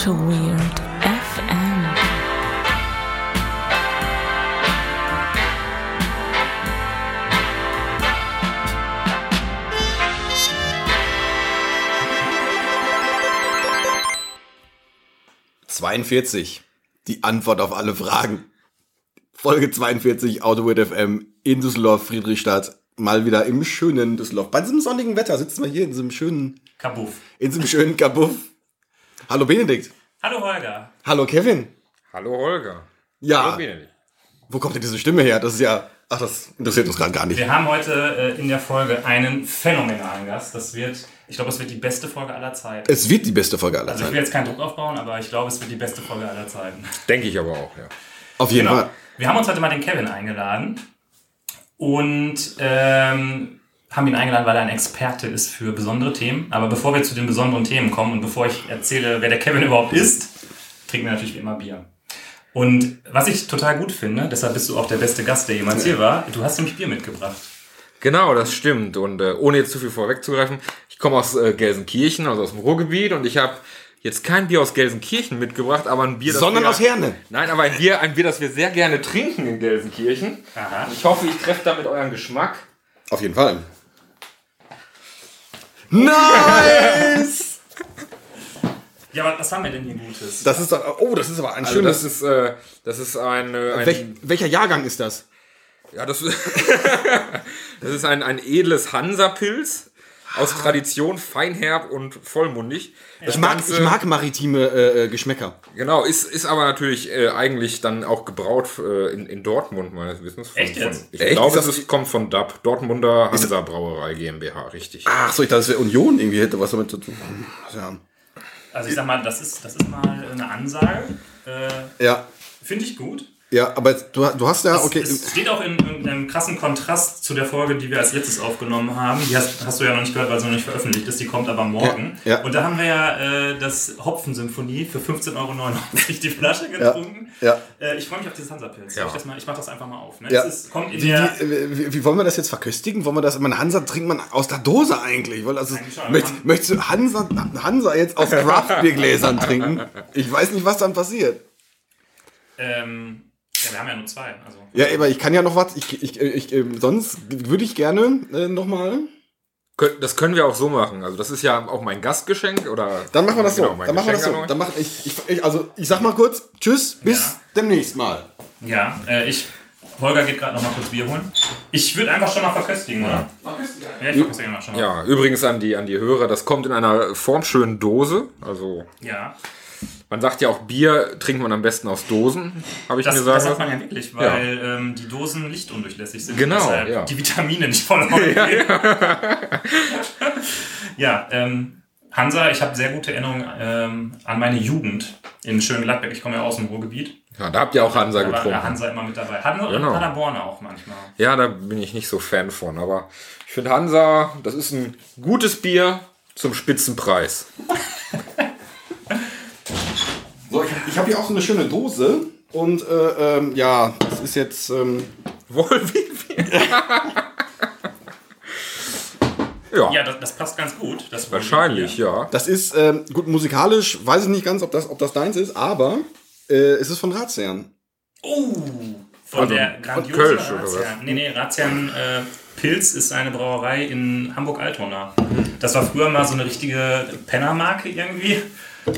to Weird FM. ‹42. Die Antwort auf alle Fragen. Folge 42 Autoweird FM in Düsseldorf, Friedrichstadt. Mal wieder im schönen Düsseldorf. Bei diesem sonnigen Wetter sitzen wir hier in diesem schönen, Kabuff. in diesem schönen Kabuff. Hallo Benedikt. Hallo Holger. Hallo Kevin. Hallo Holger. Ja, Hallo Benedikt. wo kommt denn diese Stimme her? Das ist ja, ach, das interessiert uns gerade gar nicht. Wir haben heute äh, in der Folge einen phänomenalen Gast. Das wird, ich glaube, es wird die beste Folge aller Zeiten. Es wird die beste Folge aller Also ich Zeiten. will jetzt keinen Druck aufbauen, aber ich glaube, es wird die beste Folge aller Zeiten. Denke ich aber auch, ja. Auf jeden Genau. Fall. Wir haben uns heute mal den Kevin eingeladen und ähm, haben ihn eingeladen, weil er ein Experte ist für besondere Themen. Aber bevor wir zu den besonderen Themen kommen und bevor ich erzähle, wer der Kevin überhaupt ist, trinken wir natürlich wie immer Bier. Und was ich total gut finde, deshalb bist du auch der beste Gast, der jemals hier war, du hast nämlich Bier mitgebracht. Genau, das stimmt. Und äh, ohne jetzt zu viel vorwegzugreifen, ich komme aus äh, Gelsenkirchen, also aus dem Ruhrgebiet, und ich habe jetzt kein Bier aus Gelsenkirchen mitgebracht, aber ein Bier, das Sondern wir, aus Herne. Nein, aber ein Bier, ein Bier, das wir sehr gerne trinken in Gelsenkirchen. Aha. Ich hoffe, ich treffe damit euren Geschmack. Auf jeden Fall. Nice! Ja, aber was haben wir denn hier Gutes? Das ist doch, oh, das ist aber ein Also das schönes. ist, äh, das ist ein, äh, ein Welch, welcher Jahrgang ist das? Ja, das ist, das ist ein, ein edles Hansa-Pilz. Aus Tradition, feinherb und vollmundig. Das Ich mag, Ganze- ich mag maritime äh, äh, Geschmäcker. Genau, ist, ist aber natürlich äh, eigentlich dann auch gebraut äh, in, in Dortmund, meines Wissens. Von, Echt jetzt? Von, ich Echt? glaube, Ist es kommt von DAB, Dortmunder Hansa Brauerei GmbH, richtig. Ach so, ich dachte, es wäre Union irgendwie hätte was damit zu tun. Ja. Also ich sag mal, das ist, das ist mal eine Ansage. Äh, Ja, Finde ich gut. Ja aber du, du hast ja, Es- okay. Es steht auch in, in einem krassen Kontrast zu der Folge, die wir als letztes aufgenommen haben. Die hast, hast du ja noch nicht gehört, weil sie noch nicht veröffentlicht ist. Die kommt aber morgen. Ja, ja. Und da haben wir ja äh, das Hopfensymphonie für 15,99 Euro die Flasche getrunken. ja. Äh, ich freue mich auf dieses Hansa-Pilz. Ja. Ich, mal- ich mach das einfach mal auf. Ne? Ja. Es ist, kommt in Wie, der, wie, wie, wie wollen wir das jetzt verköstigen? Wollen wir das, man Hansa trinkt man aus der Dose eigentlich? Weil also, Eigentlich schon. möchtest, möchtest du Hansa, Hansa jetzt aus Craftbiergläsern trinken? Ich weiß nicht, was dann passiert. ähm, ja, wir haben ja nur zwei. Also. Ja, aber ich kann ja noch was. Ich, ich, ich, äh, sonst würde ich gerne äh, nochmal. Das können wir auch so machen. Also das ist ja auch mein Gastgeschenk oder. Dann machen wir das so. Genau, mein dann machen wir das so. Dann mach ich, ich, ich, also ich sag mal kurz, tschüss, bis Ja. demnächst mal. Ja, äh, ich. Holger geht gerade noch mal kurz Bier holen. Ich würde einfach schon mal verköstigen, oder? Ja, ich verköstige mal schon mal. Ja, übrigens an die, an die Hörer, das kommt in einer formschönen Dose. Also ja. Man sagt ja auch, Bier trinkt man am besten aus Dosen, habe ich Das, mir sagen das sagt man ja wirklich, weil Ähm, die Dosen lichtundurchlässig sind. Genau, deshalb ja. die Vitamine nicht verloren gehen. ja, ähm, Hansa, ich habe sehr gute Erinnerungen ähm, an meine Jugend in Schöngladbeck. Ich komme ja aus dem Ruhrgebiet. Ja, da habt ihr auch Hansa Da war getrunken. Hansa immer mit dabei. Hansa Genau. und Paderborn auch manchmal. Ja, da bin ich nicht so Fan von. Aber ich finde Hansa, das ist ein gutes Bier zum Spitzenpreis. So, ich, ich habe hier auch so eine schöne Dose. Und äh, ähm, ja, das ist jetzt. Ähm, ja, Ja, das, das passt ganz gut. Das wahrscheinlich, ja. das ist ähm, gut musikalisch, weiß ich nicht ganz, ob das, ob das deins ist, aber äh, es ist von Ratsherrn. Oh, von Also, der von grandiosen Kölsch, oder was? Razian. Nee, nee, Razian äh, Pilz ist eine Brauerei in Hamburg-Altona. Das war früher mal so eine richtige Pennermarke irgendwie.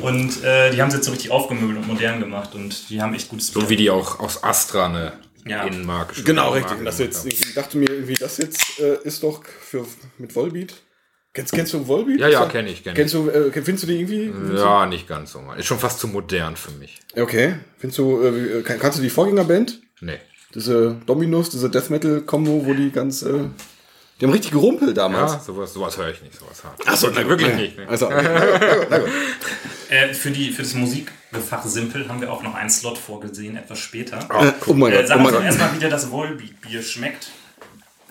Und äh, die haben sie jetzt so richtig aufgemöbelt und modern gemacht. Und die haben echt gutes So wie die auch aus Astra eine Ja. Innenmarke Genau, richtig. Das jetzt, ich dachte mir irgendwie, das jetzt äh, ist doch für mit Volbeat. Kennst, kennst du Volbeat? Ja, ja, Ist kenn ich, kenn Kennst du, äh, findest du die irgendwie? Ja, nicht ganz so mal. Ist schon fast zu modern für mich. Okay. Findest du, äh, kann, kannst du die Vorgängerband? Nee. Diese Dominus, diese Death Metal Combo, wo die ganz, äh, die haben richtig gerumpelt damals. Ja, sowas, sowas höre ich nicht, sowas hart. Ach so, wirklich, wirklich nicht. Ne? Also, na gut, na gut, na. Äh, für, die, für das Musikfach Simpel haben wir auch noch einen Slot vorgesehen, etwas später. Äh, oh mein Äh, Gott, oh Gott. erstmal, wie dir das Volbeat-Bier schmeckt.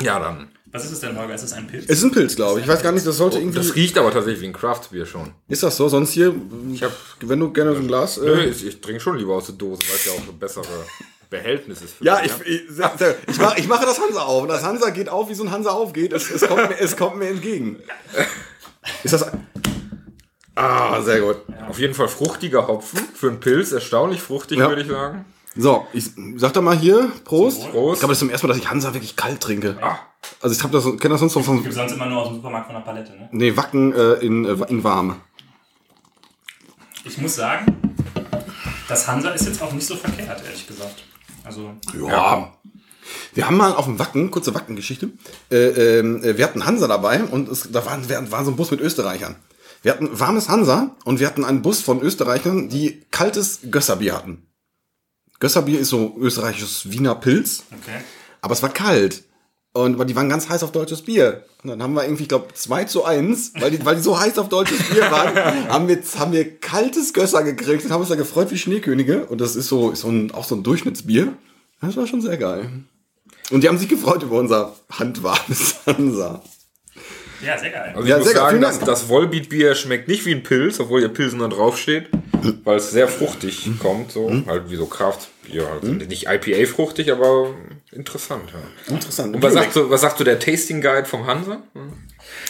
Ja, dann. Was ist es denn, Holger? Ist es ein Pilz? Es ist ein Pilz, glaube ich. Ich weiß gar nicht, das sollte irgendwie. Das riecht aber tatsächlich wie ein Craftbier schon. ist das so? Sonst hier, Ich hab, wenn du gerne so ein Glas. nö, Äh, ich, ich trinke schon lieber aus der Dose, weil es ja auch ein bessere Behältnis ist. Ja, ich, ich, ich, mach, ich mache das Hansa auf. Und das Hansa geht auf, wie so ein Hansa aufgeht. Es, es, kommt, mir, es kommt mir entgegen. Ist das. Ah, sehr gut. Auf jeden Fall fruchtiger Hopfen. Für einen Pilz erstaunlich fruchtig, Ja. würde ich sagen. So, ich sag doch mal hier, Prost. Wohl. Ich glaube, das ist zum ersten Mal, dass ich Hansa wirklich kalt trinke. Ah. Also ich hab das, kenne das sonst noch von, Gibt sonst immer nur aus dem Supermarkt von der Palette, ne? nee, Wacken äh, in, äh, in warm. Ich muss sagen, das Hansa ist jetzt auch nicht so verkehrt, ehrlich gesagt. Also, Ja. Wir haben mal auf dem Wacken, kurze Wacken-Geschichte, äh, ähm, äh, wir hatten Hansa dabei und es, da waren, wir- war so ein Bus mit Österreichern. Wir hatten warmes Hansa und wir hatten einen Bus von Österreichern, die kaltes Gösserbier hatten. Gösserbier ist so österreichisches Wiener Pilz, okay. aber es war kalt. Und weil die waren ganz heiß auf deutsches Bier. Und dann haben wir irgendwie, ich glaube, 2 zu 1, weil die, weil die so heiß auf deutsches Bier waren, haben wir, haben wir kaltes Gösser gekriegt und haben uns da gefreut wie Schneekönige. Und das ist so, ist so ein, auch so ein Durchschnittsbier. Das war schon sehr geil. Und die haben sich gefreut über unser handwarmes Hansa. Ja, sehr geil. Also Ja, ich muss sehr geil. sagen, Dank. das Volbeat-Bier schmeckt nicht wie ein Pilz, obwohl ihr Pilsener draufsteht, weil es sehr fruchtig kommt, so halt wie so Kraftbier. Also nicht IPA-fruchtig, aber interessant. Ja. Interessant. Und was sagt, so, was sagt so der Tasting Guide vom Hansa?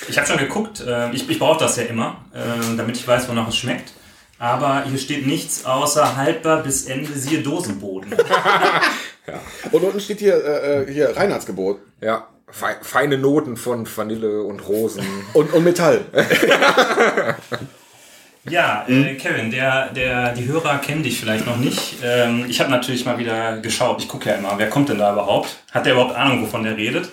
Ich habe schon geguckt, äh, ich, ich brauche das ja immer, äh, damit ich weiß, wonach es schmeckt. Aber hier steht nichts außer haltbar bis Ende, siehe Dosenboden. Und unten steht hier, äh, äh, hier Reinheitsgebot. Ja, fei- feine Noten von Vanille und Rosen. Und, und Metall. Ja, äh, Kevin, der, der, die Hörer kennen dich vielleicht noch nicht. Ähm, ich habe natürlich mal wieder geschaut. Ich gucke ja immer, wer kommt denn da überhaupt? Hat der überhaupt Ahnung, wovon der redet?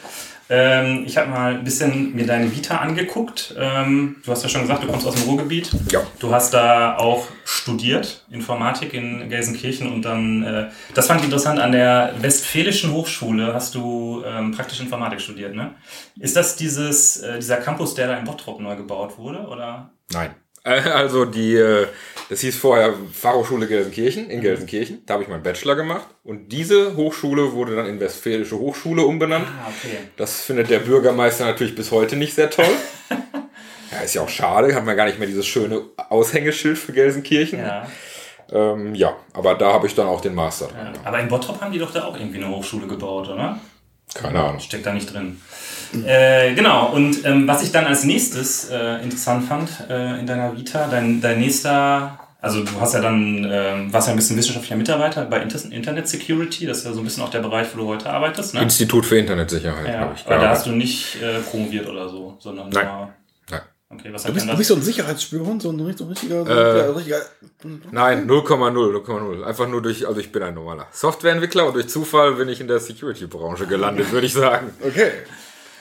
Ähm, ich habe mal ein bisschen mir deine Vita angeguckt. Ähm, du hast ja schon gesagt, du kommst aus dem Ruhrgebiet. Ja. Du hast da auch studiert, Informatik in Gelsenkirchen und dann, äh, das fand ich interessant, an der Westfälischen Hochschule hast du ähm, praktisch Informatik studiert, ne? Ist das dieses, äh, dieser Campus, der da in Bottrop neu gebaut wurde, oder? Nein. Also die, äh, das hieß vorher Fachhochschule Gelsenkirchen, in Gelsenkirchen. Da habe ich meinen Bachelor gemacht. Und diese Hochschule wurde dann in Westfälische Hochschule umbenannt. Ah, okay. Das findet der Bürgermeister natürlich bis heute nicht sehr toll. ja, ist ja auch schade, hat man gar nicht mehr dieses schöne Aushängeschild für Gelsenkirchen. Ja. Ähm, ja, aber da habe ich dann auch den Master. Ja. Aber in Bottrop haben die doch da auch irgendwie eine Hochschule gebaut, oder? Keine Ahnung. Steckt da nicht drin. Äh, genau, und ähm, was ich dann als nächstes äh, interessant fand äh, in deiner Vita, dein, dein nächster, also du hast ja dann, ähm, warst ja ein bisschen wissenschaftlicher Mitarbeiter bei Inter Internet Security, das ist ja so ein bisschen auch der Bereich, wo du heute arbeitest, ne? Institut für Internetsicherheit Ja, habe ich aber da hast du nicht äh, promoviert oder so, sondern Nein. nur- Nein. Okay, was Du bist, du bist so ein Sicherheitsspürhund, so ein richtig- so ein richtiger, so Äh, ein richtiger Nein, 0,0, 0,0. Einfach nur durch, also ich bin ein normaler Softwareentwickler und durch Zufall bin ich in der Security-Branche gelandet, würde ich sagen. Okay.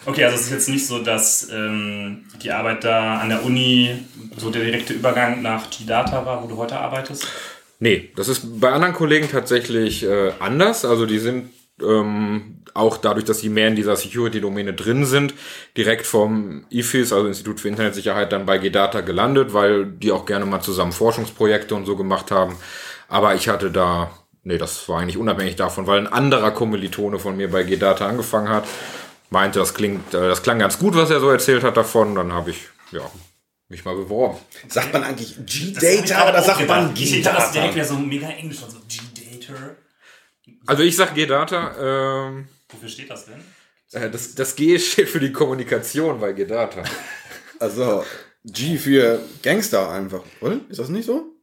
Okay, also es ist jetzt nicht so, dass ähm, die Arbeit da an der Uni so der direkte Übergang nach G-Data war, wo du heute arbeitest? Nee, das ist bei anderen Kollegen tatsächlich äh, anders. Also die sind ähm, auch dadurch, dass sie mehr in dieser Security-Domäne drin sind, direkt vom IFIS, also Institut für Internetsicherheit, dann bei GData gelandet, weil die auch gerne mal zusammen Forschungsprojekte und so gemacht haben. Aber ich hatte da, nee, das war eigentlich unabhängig davon, weil ein anderer Kommilitone von mir bei GData angefangen hat, meinte, das klingt, äh, das klang ganz gut, was er so erzählt hat davon. Dann habe ich, ja, mich mal beworben. Sagt man eigentlich G-Data oder sagt man gedacht. Ich dachte, das direkt G-Data? wieder so mega englisch und so G-Data. Also ich sag GData, ähm, Wofür steht das denn? Äh, Das, das G steht für die Kommunikation bei Gedata. Also, G für Gangster einfach, oder? Ist das nicht so?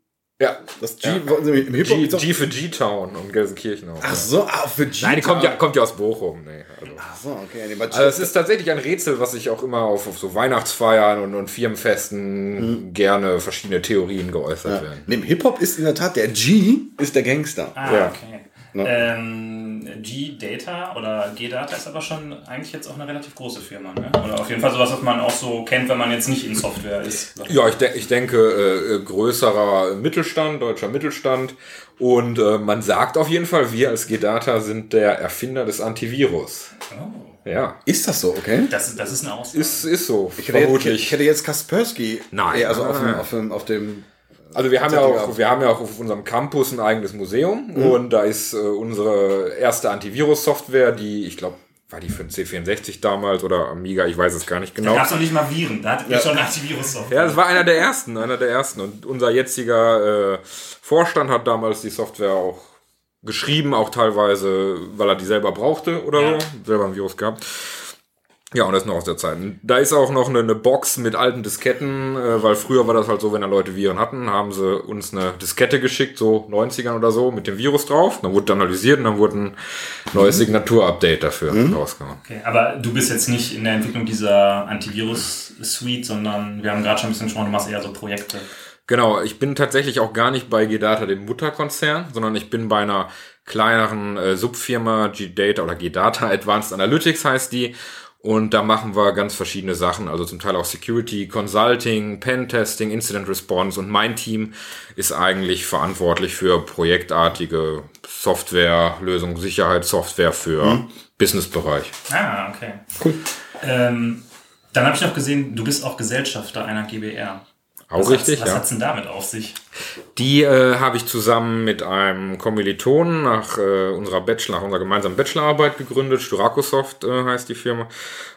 Ja. Das G sie im Hip-Hop G, G für G-Town und Gelsenkirchen auch. Ach so, ah, für G. Nein, die kommt ja, kommt ja aus Bochum. Nee, also. Ach so, okay. Nee, Also es ist tatsächlich ein Rätsel, was ich auch immer auf, auf so Weihnachtsfeiern und, und Firmenfesten gerne verschiedene Theorien geäußert ja. werden. Nee, Im Hip-Hop ist in der Tat der G ist der Gangster. Ah, Ja. okay. Ja. Ähm, G-Data oder G-Data ist aber schon eigentlich jetzt auch eine relativ große Firma, ne? Oder auf jeden Fall sowas, was man auch so kennt, wenn man jetzt nicht in Software ist. Ja, ich, de ich denke, äh, größerer Mittelstand, deutscher Mittelstand. Und äh, man sagt auf jeden Fall, wir als Gedata sind der Erfinder des Antivirus. Oh, Ja, Ist das so, okay? das, ist- das ist eine Aussage. ist, ist so. Ich hätte, jetzt, ich vermutlich. hätte jetzt Kaspersky. Nein. eher, Also Nein, auf dem, auf dem, auf dem Also wir haben, ja auch, wir haben ja auch auf unserem Campus ein eigenes Museum und da ist äh, unsere erste Antivirus-Software, die, ich glaube, war die für den C64 damals oder Amiga, ich weiß es gar nicht Da genau. gab es noch nicht mal Viren, da hattet ihr schon Antivirus-Software. Ja, das war einer der ersten, einer der ersten. Und unser jetziger äh, Vorstand hat damals die Software auch geschrieben, auch teilweise, weil er die selber brauchte oder Ja. so, selber ein Virus gehabt. Ja, und das ist noch aus der Zeit. Da ist auch noch eine, eine Box mit alten Disketten, äh, weil früher war das halt so, wenn da Leute Viren hatten, haben sie uns eine Diskette geschickt, so 90ern oder so, mit dem Virus drauf. Dann wurde analysiert und dann wurde ein neues Signatur-Update dafür rausgehauen. Okay, aber du bist jetzt nicht in der Entwicklung dieser Antivirus-Suite, sondern wir haben gerade schon ein bisschen gesprochen, du machst eher so Projekte. Genau, ich bin tatsächlich auch gar nicht bei G-Data, dem Mutterkonzern, sondern ich bin bei einer kleineren äh, Subfirma, G-Data oder G-Data Advanced Analytics heißt die. Und da machen wir ganz verschiedene Sachen, also zum Teil auch Security, Consulting, Pen-Testing, Incident Response und mein Team ist eigentlich verantwortlich für projektartige Software, Lösung, Sicherheitssoftware für Businessbereich. Ah, okay. Cool. Ähm, dann habe ich noch gesehen, du bist auch Gesellschafter einer GBR. Auch was richtig, hat's, was ja. hat's denn damit auf sich? Die äh, habe ich zusammen mit einem Kommilitonen nach äh, unserer Bachelor, nach unserer gemeinsamen Bachelorarbeit gegründet. Sturacosoft äh, heißt die Firma.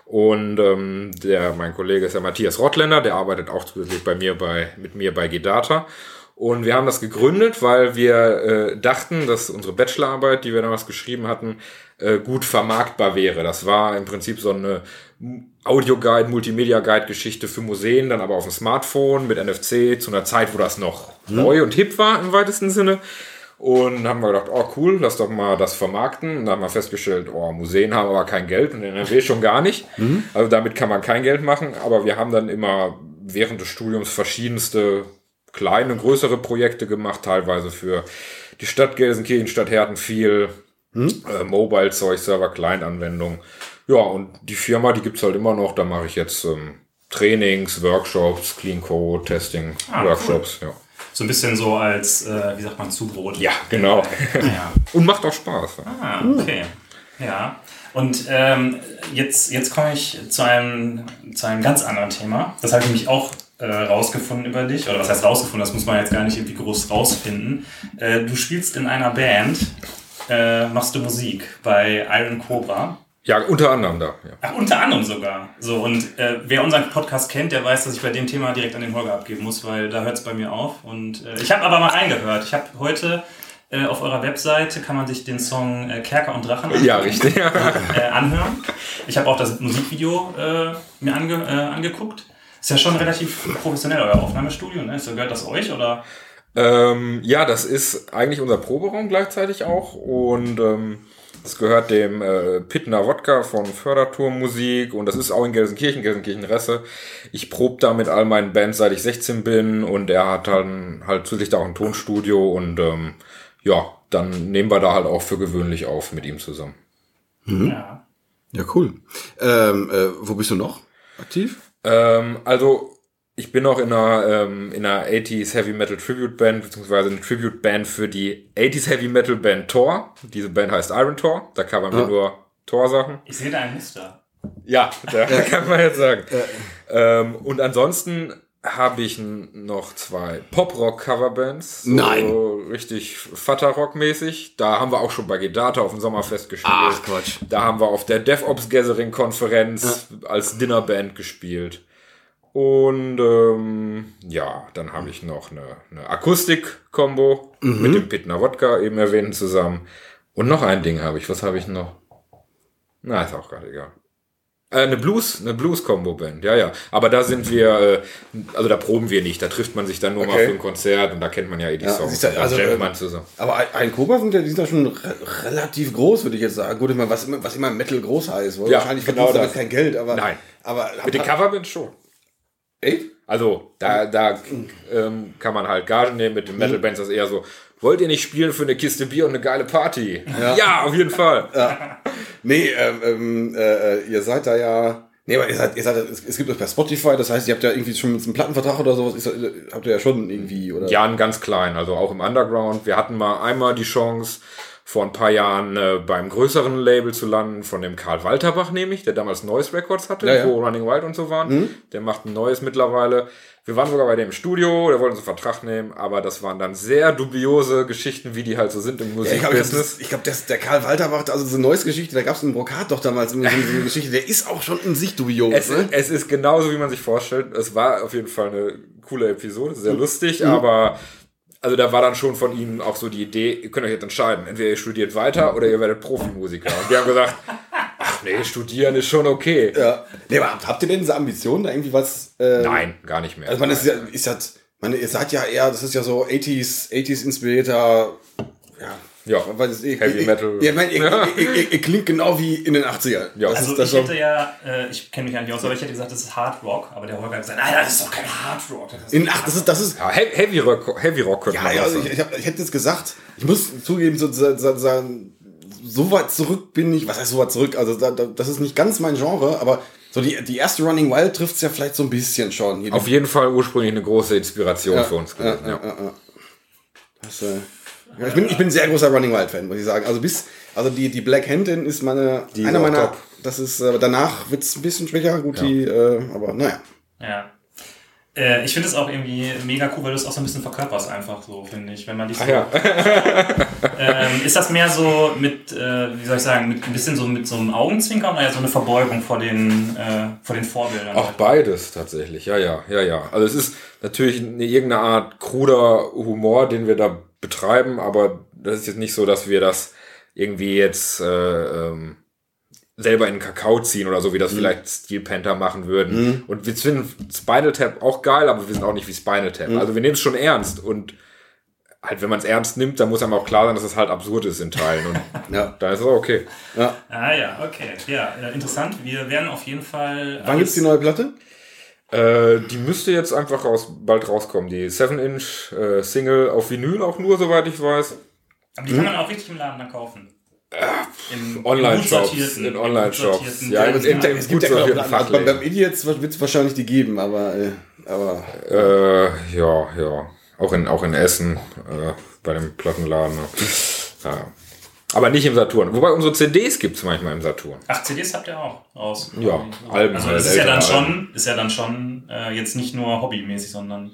Und ähm, der, mein Kollege ist der Matthias Rottländer, der arbeitet auch zusätzlich bei mir bei, mit mir bei Gedata. Und wir haben das gegründet, weil wir äh, dachten, dass unsere Bachelorarbeit, die wir damals geschrieben hatten, äh, gut vermarktbar wäre. Das war im Prinzip so eine Audio-Guide, Multimedia-Guide-Geschichte für Museen, dann aber auf dem Smartphone mit NFC zu einer Zeit, wo das noch neu und hip war im weitesten Sinne. Und haben wir gedacht, oh cool, lass doch mal das vermarkten. Und dann haben wir festgestellt, oh, Museen haben aber kein Geld und NRW schon gar nicht. Also damit kann man kein Geld machen. Aber wir haben dann immer während des Studiums verschiedenste kleine, größere Projekte gemacht, teilweise für die Stadt Gelsenkirchen, Stadt Herten viel äh, Mobile-Zeug, Server, Kleinanwendung. Ja, und die Firma, die gibt's halt immer noch. Da mache ich jetzt ähm, Trainings, Workshops, Clean Code, Testing, Ah, Workshops. Ja. So ein bisschen so als, äh, wie sagt man, Zubrot. ja, genau. ja. und macht auch Spaß. Ja. Ah, okay. Ja. Und ähm, jetzt, jetzt komme ich zu einem, zu einem ganz anderen Thema. Das habe ich nämlich auch äh, rausgefunden über dich. Oder was heißt rausgefunden? Das muss man jetzt gar nicht irgendwie groß rausfinden. Äh, du spielst in einer Band, äh, machst du Musik bei Iron Cobra. Ja, unter anderem da. Ja. Ach, unter anderem sogar. So, und äh, wer unseren Podcast kennt, der weiß, dass ich bei dem Thema direkt an den Holger abgeben muss, weil da hört es bei mir auf. Und äh, ich habe aber mal reingehört. Ich habe heute äh, auf eurer Webseite kann man sich den Song äh, Kerker und Drachen ja, richtig. äh, anhören. Ich habe auch das Musikvideo äh, mir ange, äh, angeguckt. Ist ja schon relativ professionell, euer Aufnahmestudio, ne? So gehört das euch oder? Ähm, ja, das ist eigentlich unser Proberaum gleichzeitig auch und ähm, das gehört dem äh, Pittner Wodka von Förderturmmusik und das ist auch in Gelsenkirchen, Gelsenkirchen-Resse. Ich probe da mit all meinen Bands, seit ich 16 bin und er hat dann halt zusätzlich da auch ein Tonstudio und ähm, ja, dann nehmen wir da halt auch für gewöhnlich auf mit ihm zusammen. Ja. Ja, cool. Ähm, äh, wo bist du noch aktiv? Ähm, also ich bin auch in einer, ähm, in einer 80s Heavy Metal Tribute Band, beziehungsweise eine Tribute Band für die 80s Heavy Metal Band Thor. Diese Band heißt Iron Thor. Da covern wir Ja. nur Thor-Sachen. Ich sehe da ein Muster. Ja, da kann man jetzt sagen. Ähm, und ansonsten habe ich noch zwei Pop-Rock-Coverbands. So Nein. Richtig Vater-Rock-mäßig. Da haben wir auch schon bei Gedata auf dem Sommerfest gespielt. Ach, Quatsch. Da haben wir auf der DevOps Gathering Konferenz als Dinnerband gespielt. Und ähm, ja, dann habe ich noch eine, eine Akustik-Kombo mit dem Pitner Wodka eben erwähnt zusammen. Und noch ein Ding habe ich. Was habe ich noch? Na, ist auch gerade egal. Äh, eine Blues, eine Blues-Combo-Band, ja, ja. Aber da sind wir, äh, also da proben wir nicht. Da trifft man sich dann nur mal Okay. für ein Konzert und da kennt man ja eh die Ja, Songs. Da also, jammt äh, man zusammen. Aber ein- Cobra sind ja, die sind ja schon re relativ groß, würde ich jetzt sagen. Gut, ich meine, was, immer- was immer Metal groß heißt. Ja, wahrscheinlich genau verdienst du kein Geld, aber. Nein. Aber Mit den Coverbands schon. Echt? Also, da, da ähm, kann man halt Gage nehmen mit den Metal Bands, das ist eher so, wollt ihr nicht spielen für eine Kiste Bier und eine geile Party? Ja, auf jeden Fall. Nee, ähm, ähm, äh, ihr seid da ja. Nee, aber ihr seid, ihr seid, es, gibt euch per Spotify, das heißt, ihr habt ja irgendwie schon einen Plattenvertrag oder sowas, ist, äh, habt ihr ja schon irgendwie, oder? Ja, ein ganz klein, also auch im Underground. Wir hatten mal einmal die Chance, vor ein paar Jahren äh, beim größeren Label zu landen, von dem Karl Walterbach nämlich, der damals Noise Records hatte, Ja, ja. wo Running Wild und so waren. Der macht ein neues mittlerweile. Wir waren sogar bei dem im Studio, der wollte uns einen Vertrag nehmen, aber das waren dann sehr dubiose Geschichten, wie die halt so sind im Ja, ich glaube, Musikbusiness. glaub, das- der Karl Walter macht also so eine neues Geschichte, da gab es einen Brokat doch damals, so eine, so eine Geschichte, der ist auch schon in sich dubios. Es, ne? es ist genauso, wie man sich vorstellt. Es war auf jeden Fall eine coole Episode, sehr Mhm. lustig, aber also da war dann schon von ihnen auch so die Idee, ihr könnt euch jetzt entscheiden, entweder ihr studiert weiter oder ihr werdet Profimusiker. Und wir haben gesagt, ach nee, studieren ist schon okay. Ja. Nee, aber habt- ihr denn diese Ambition, da irgendwie was? Äh, Nein, gar nicht mehr. Also man ist ja, ist ja, man, ihr seid ja eher, das ist ja so 80s, 80s inspirierter, ja. Ja, Was ist, ihr, Heavy ihr, Metal. Ihr, meint, ihr, ihr, ihr, ihr klingt genau wie in den 80ern. Ja. Also ich hätte ja, äh, ich kenne mich ja nicht aus, aber ich hätte gesagt, das ist Hard Rock. Aber der Holger hat gesagt, nein, das ist doch kein Hard Rock. Das ist In, ach, das ist, das ist, ja, He- Heavy Rock, Heavy Rock könnte ja, man ja also ich, ich, hab, ich hätte jetzt gesagt, ich muss zugeben, so, so, so, so, so weit zurück bin ich, was heißt so weit zurück? Also da, da, das ist nicht ganz mein Genre, aber so die, die erste Running Wild trifft es ja vielleicht so ein bisschen schon. Auf jeden Fall ursprünglich eine große Inspiration für uns ja, gewesen. Ja, Das, äh, ja, ich, bin, ich bin ein sehr großer Running Wild Fan, muss ich sagen. Also bis, also die, die Black Handin ist meine, Die auch meiner, top. das ist, äh, danach wird es ein bisschen schwächer, gut, die, äh, aber naja. Ja. Äh, ich finde es auch irgendwie mega cool, weil du es auch so ein bisschen verkörperst einfach so, finde ich. Wenn man dich so, ja. ähm, ist das mehr so mit, äh, wie soll ich sagen, mit ein bisschen so mit so einem Augenzwinkern oder so eine Verbeugung vor den, äh, vor den Vorbildern? Auch beides tatsächlich, ja, ja, ja, ja. Also es ist natürlich eine, irgendeine Art kruder Humor, den wir da betreiben, aber das ist jetzt nicht so, dass wir das irgendwie jetzt äh, ähm, selber in den Kakao ziehen oder so, wie das vielleicht Steel Panther machen würden. Und wir finden Spinal Tap auch geil, aber wir sind auch nicht wie Spinal Tap. Also wir nehmen es schon ernst und halt, wenn man es ernst nimmt, dann muss einem auch klar sein, dass es halt absurd ist in Teilen. Und Ja. dann ist es auch okay. Ah ja, okay. Ja, äh, interessant. Wir werden auf jeden Fall. Wann gibt's die neue Platte? Äh, die müsste jetzt einfach raus, bald rauskommen. Die 7-Inch äh, Single auf Vinyl auch nur, soweit ich weiß. Aber die kann man auch richtig im Laden dann kaufen. In Online-Shops, gut sortierten- in Online-Shops. sortierten Ja, in- Läden. in- in- Es gibt ja. Also beim, beim. Idiots wird es wahrscheinlich die geben, aber, äh, aber Äh, ja, ja. Auch in, auch in Essen, äh, bei dem Plattenladen. Ja. Aber nicht im Saturn. Wobei unsere CDs gibt's manchmal im Saturn. Ach, CDs habt ihr auch raus. Ja, Alben Also halt, das ist ja dann schon, ist ja dann schon äh, jetzt nicht nur hobbymäßig, sondern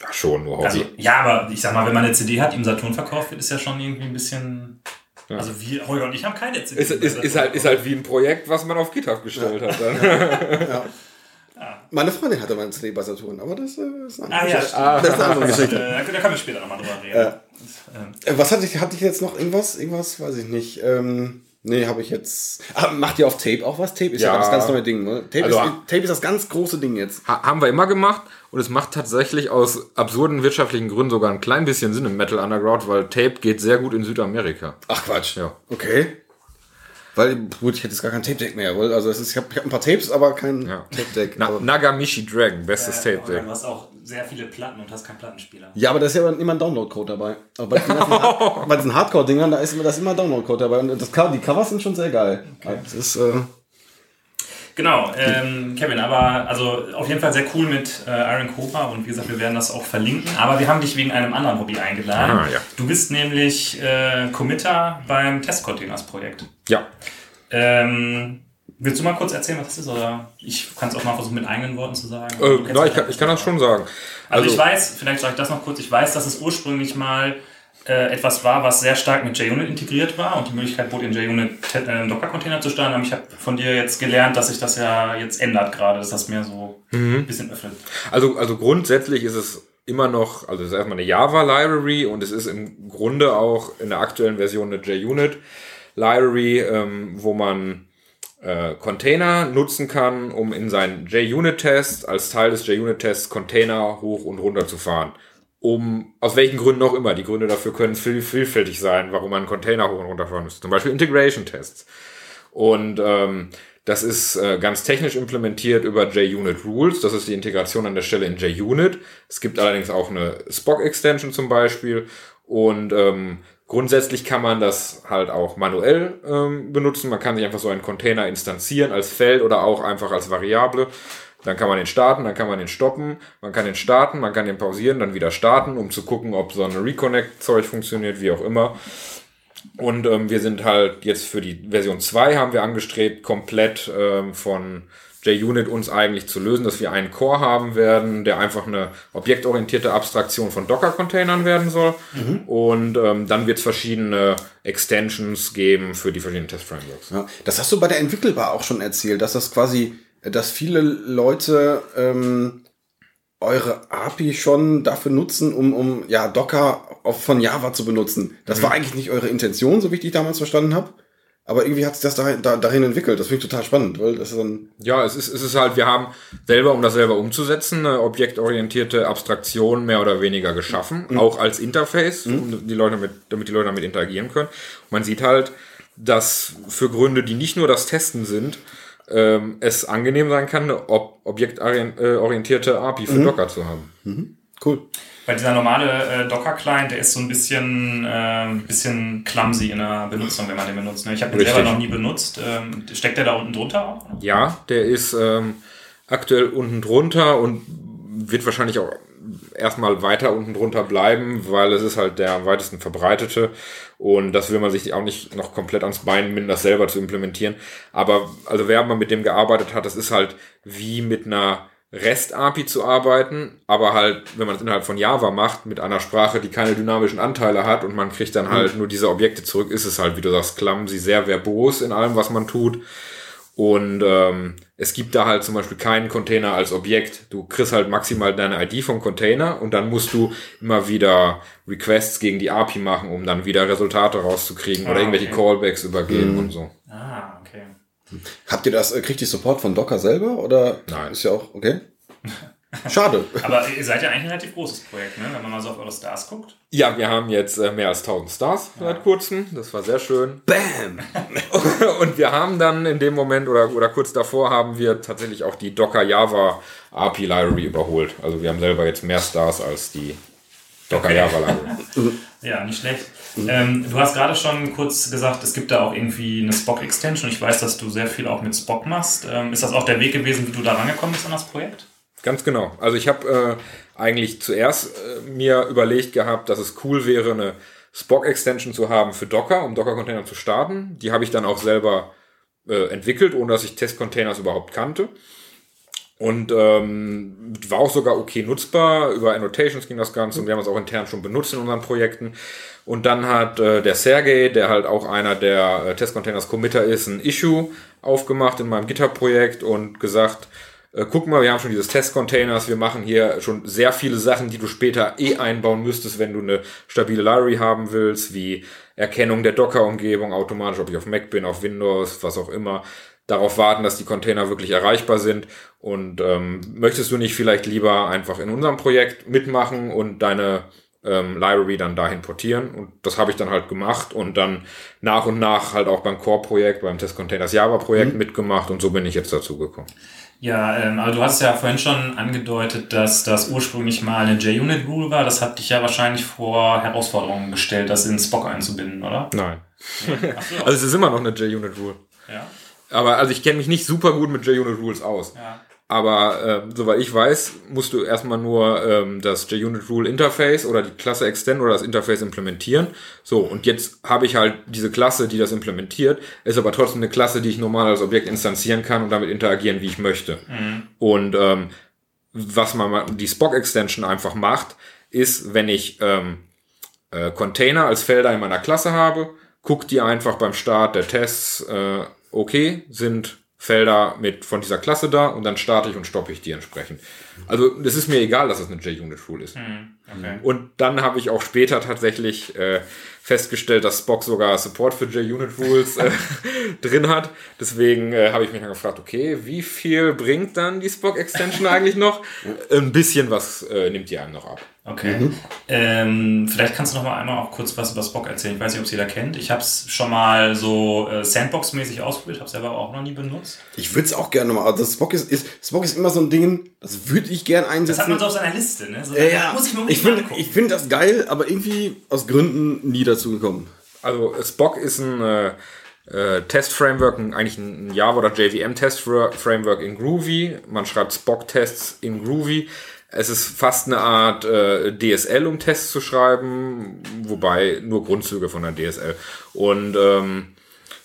Ja, schon, nur Hobby. also ja, aber ich sag mal, wenn man eine CD hat, die im Saturn verkauft wird, ist ja schon irgendwie ein bisschen. Also wir, Holger und ich haben keine CD. ist, ist, ist, halt, ist halt wie ein Projekt, was man auf GitHub gestellt hat. Dann. meine Freundin hatte mal einen CD bei Saturn, aber das äh, ist eine Ah andere ja, Geschichte. stimmt. Das ist eine andere Geschichte. Äh, da können wir später nochmal drüber reden. Ähm, Äh, Was hatte ich, hatte ich jetzt noch irgendwas? Irgendwas, weiß ich nicht. Ähm, nee, habe ich jetzt. Ah, macht ihr auf Tape auch was? Tape ist ja, Ja. das ganz neue Ding, ne? Tape, Also- ist, Tape ist das ganz große Ding jetzt. Ha- haben wir immer gemacht und es macht tatsächlich aus absurden wirtschaftlichen Gründen sogar ein klein bisschen Sinn im Metal Underground, weil Tape geht sehr gut in Südamerika. Ach Quatsch. Ja. Okay. Weil, gut, ich hätte jetzt gar kein Tape-Deck mehr. weil- Also es ist, ich habe hab ein paar Tapes, aber kein Ja. Tape-Deck. Na, Aber- Nagamishi Dragon, bestes äh, Tape Deck. du hast auch sehr viele Platten und hast keinen Plattenspieler. Ja, aber da ist ja immer ein Download-Code dabei. Aber bei diesen, Hard- bei diesen Hardcore-Dingern, da ist immer, da ist immer ein Download-Code dabei. Und das, die Covers sind schon sehr geil. Das ist, äh, Genau, ähm, Kevin, aber also auf jeden Fall sehr cool mit äh, Iron Cobra und wie gesagt, wir werden das auch verlinken. Aber wir haben dich wegen einem anderen Hobby eingeladen. Ah, ja. Du bist nämlich äh, Committer beim Testcontainers-Projekt. Ja. Ähm, willst du mal kurz erzählen, was das ist? Oder ich kann es auch mal versuchen, mit eigenen Worten zu sagen. Äh, na, ich, kann, ich kann das schon sagen. Also, ich weiß, vielleicht sage ich das noch kurz, ich weiß, dass es ursprünglich mal äh, etwas war, was sehr stark mit JUnit integriert war und die Möglichkeit bot, in JUnit äh, einen Docker-Container zu starten. Aber ich habe von dir jetzt gelernt, dass sich das ja jetzt ändert gerade, dass das mehr so ein bisschen öffnet. Also, also grundsätzlich ist es immer noch, also es ist erstmal eine Java-Library und es ist im Grunde auch in der aktuellen Version eine JUnit-Library, ähm, wo man äh, Container nutzen kann, um in seinen JUnit-Test als Teil des JUnit-Tests Container hoch und runter zu fahren. Um, aus welchen Gründen auch immer. Die Gründe dafür können viel, vielfältig sein, warum man einen Container hoch und runter fahren muss. Zum Beispiel Integration-Tests. Und ähm, das ist äh, ganz technisch implementiert über JUnit Rules. Das ist die Integration an der Stelle in JUnit. Es gibt allerdings auch eine Spock-Extension zum Beispiel. Und ähm, grundsätzlich kann man das halt auch manuell ähm, benutzen. Man kann sich einfach so einen Container instanzieren als Feld oder auch einfach als Variable. Dann kann man den starten, dann kann man den stoppen, man kann den starten, man kann den pausieren, dann wieder starten, um zu gucken, ob so ein Reconnect-Zeug funktioniert, wie auch immer. Und ähm, wir sind halt jetzt für die Version 2 haben wir angestrebt, komplett ähm, von JUnit uns eigentlich zu lösen, dass wir einen Core haben werden, der einfach eine objektorientierte Abstraktion von Docker-Containern werden soll. Und ähm, dann wird es verschiedene Extensions geben für die verschiedenen Test-Frameworks. ja. Das hast du bei der Entwickelbar auch schon erzählt, dass das quasi, dass viele Leute ähm, eure API schon dafür nutzen, um, um ja, Docker auch von Java zu benutzen. Das war eigentlich nicht eure Intention, so wie ich dich damals verstanden habe. Aber irgendwie hat sich das dahin, da, dahin entwickelt. Das finde ich total spannend, weil das ist dann. Ja, es ist, es ist halt, wir haben selber, um das selber umzusetzen, eine objektorientierte Abstraktion mehr oder weniger geschaffen, auch als Interface, um die Leute mit, damit die Leute damit interagieren können. Und man sieht halt, dass für Gründe, die nicht nur das Testen sind, ähm, es angenehm sein kann, eine ob objektorientierte API für Docker zu haben. Cool. Weil dieser normale äh, Docker-Client, der ist so ein bisschen, äh, bisschen clumsy in der Benutzung, wenn man den benutzt. Ne? Ich habe den Richtig. selber noch nie benutzt. Ähm, steckt der da unten drunter auch? Ja, der ist ähm, aktuell unten drunter und wird wahrscheinlich auch erstmal weiter unten drunter bleiben, weil es ist halt der am weitesten verbreitete und das will man sich auch nicht noch komplett ans Bein binden, das selber zu implementieren. Aber also wer mal mit dem gearbeitet hat, das ist halt wie mit einer REST-API zu arbeiten, aber halt, wenn man es innerhalb von Java macht, mit einer Sprache, die keine dynamischen Anteile hat und man kriegt dann halt nur diese Objekte zurück, ist es halt, wie du sagst, clumsy, sehr verbos in allem, was man tut. Und ähm, es gibt da halt zum Beispiel keinen Container als Objekt. Du kriegst halt maximal deine ID vom Container und dann musst du immer wieder Requests gegen die API machen, um dann wieder Resultate rauszukriegen oder Ah, irgendwelche okay. Callbacks übergeben und so. Ah, okay. Habt ihr das, äh, kriegt ihr Support von Docker selber? Oder Nein. ist ja auch, okay. Schade. Aber ihr seid ja eigentlich ein relativ großes Projekt, ne? wenn man mal so auf eure Stars guckt. Ja, wir haben jetzt äh, mehr als 1000 Stars seit kurzem. Das war sehr schön. Bam! Und wir haben dann in dem Moment oder, oder kurz davor haben wir tatsächlich auch die Docker Java API Library überholt. Also wir haben selber jetzt mehr Stars als die Docker Java Library. Ja, nicht schlecht. Ähm, du hast gerade schon kurz gesagt, es gibt da auch irgendwie eine Spock-Extension. Ich weiß, dass du sehr viel auch mit Spock machst. Ähm, ist das auch der Weg gewesen, wie du da rangekommen bist an das Projekt? Ganz genau. Also ich habe äh, eigentlich zuerst äh, mir überlegt gehabt, dass es cool wäre, eine Spock-Extension zu haben für Docker, um Docker-Container zu starten. Die habe ich dann auch selber äh, entwickelt, ohne dass ich Test-Containers überhaupt kannte. Und ähm, war auch sogar okay nutzbar. Über Annotations ging das Ganze und wir haben es auch intern schon benutzt in unseren Projekten. Und dann hat äh, der Sergey, der halt auch einer der äh, Test-Containers Committer ist, ein Issue aufgemacht in meinem GitHub-Projekt und gesagt, äh, guck mal, wir haben schon dieses Test-Containers, wir machen hier schon sehr viele Sachen, die du später eh einbauen müsstest, wenn du eine stabile Library haben willst, wie Erkennung der Docker-Umgebung automatisch, ob ich auf Mac bin, auf Windows, was auch immer. Darauf warten, dass die Container wirklich erreichbar sind. Und ähm, möchtest du nicht vielleicht lieber einfach in unserem Projekt mitmachen und deine ähm, Library dann dahin portieren? Und das habe ich dann halt gemacht und dann nach und nach halt auch beim Core-Projekt, beim Test Containers Java-Projekt mitgemacht und so bin ich jetzt dazu gekommen. Ja, ähm, aber du hast ja vorhin schon angedeutet, dass das ursprünglich mal eine JUnit-Rule war. Das hat dich ja wahrscheinlich vor Herausforderungen gestellt, das in Spock einzubinden, oder? Nein. Ach so. Also es ist immer noch eine JUnit-Rule. ja. Aber also ich kenne mich nicht super gut mit JUnit-Rules aus. Ja. Aber ähm, soweit ich weiß, musst du erstmal nur ähm, das JUnit-Rule Interface oder die Klasse extend oder das Interface implementieren. So, und jetzt habe ich halt diese Klasse, die das implementiert, ist aber trotzdem eine Klasse, die ich normal als Objekt instanzieren kann und damit interagieren, wie ich möchte. Und ähm, was man die Spock-Extension einfach macht, ist, wenn ich ähm, äh, Container als Felder in meiner Klasse habe, guckt die einfach beim Start der Tests, äh, okay, sind Felder mit von dieser Klasse da und dann starte ich und stoppe ich die entsprechend. Also es ist mir egal, dass es eine JUnit-Rule ist. Okay. Und dann habe ich auch später tatsächlich äh, festgestellt, dass Spock sogar Support für JUnit-Rules äh, drin hat. Deswegen äh, habe ich mich dann gefragt, okay, wie viel bringt dann die Spock-Extension eigentlich noch? Ein bisschen was äh, nimmt die einem noch ab. Okay. Ähm, vielleicht kannst du noch mal einmal auch kurz was über Spock erzählen. Ich weiß nicht, ob es jeder kennt. Ich habe es schon mal so äh, Sandbox-mäßig ausprobiert, habe es selber auch noch nie benutzt. Ich würde es auch gerne mal. Also Spock ist, ist, Spock ist immer so ein Ding, das würde ich gern einsetzen. Das hat man so auf seiner Liste, ne? So, ja, ja. Muss ich mir ich finde angucken. ich find das geil, aber irgendwie aus Gründen nie dazu gekommen. Also Spock ist ein äh, äh, Test-Framework, eigentlich ein Java- oder JVM-Test-Framework in Groovy. Man schreibt Spock-Tests in Groovy. Es ist fast eine Art äh, DSL, um Tests zu schreiben, wobei nur Grundzüge von der DSL. Und ähm,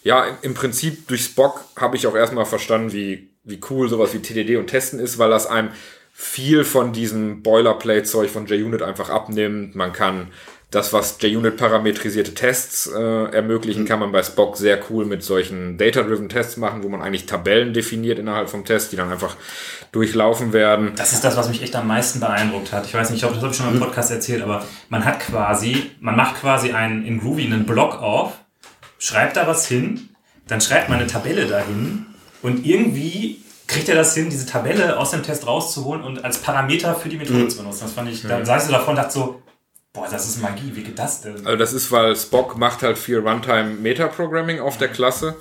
ja, im- Prinzip durch Spock habe ich auch erstmal verstanden, wie, wie cool sowas wie TDD und Testen ist, weil das einem viel von diesem Boilerplate-Zeug von JUnit einfach abnimmt. Man kann das, was JUnit parametrisierte Tests äh, ermöglichen, kann man bei Spock sehr cool mit solchen Data-Driven Tests machen, wo man eigentlich Tabellen definiert innerhalb vom Test, die dann einfach durchlaufen werden. Das ist das, was mich echt am meisten beeindruckt hat. Ich weiß nicht, ich glaube, das habe ich schon mal im Podcast erzählt, aber man hat quasi, man macht quasi einen, in Groovy einen Block auf, schreibt da was hin, dann schreibt man eine Tabelle dahin und irgendwie kriegt er das hin, diese Tabelle aus dem Test rauszuholen und als Parameter für die Methode zu benutzen. Das fand ich, da saß du davon und dachte so, boah, das ist Magie, wie geht das denn? Also das ist, weil Spock macht halt viel Runtime-Meta-Programming auf der Klasse,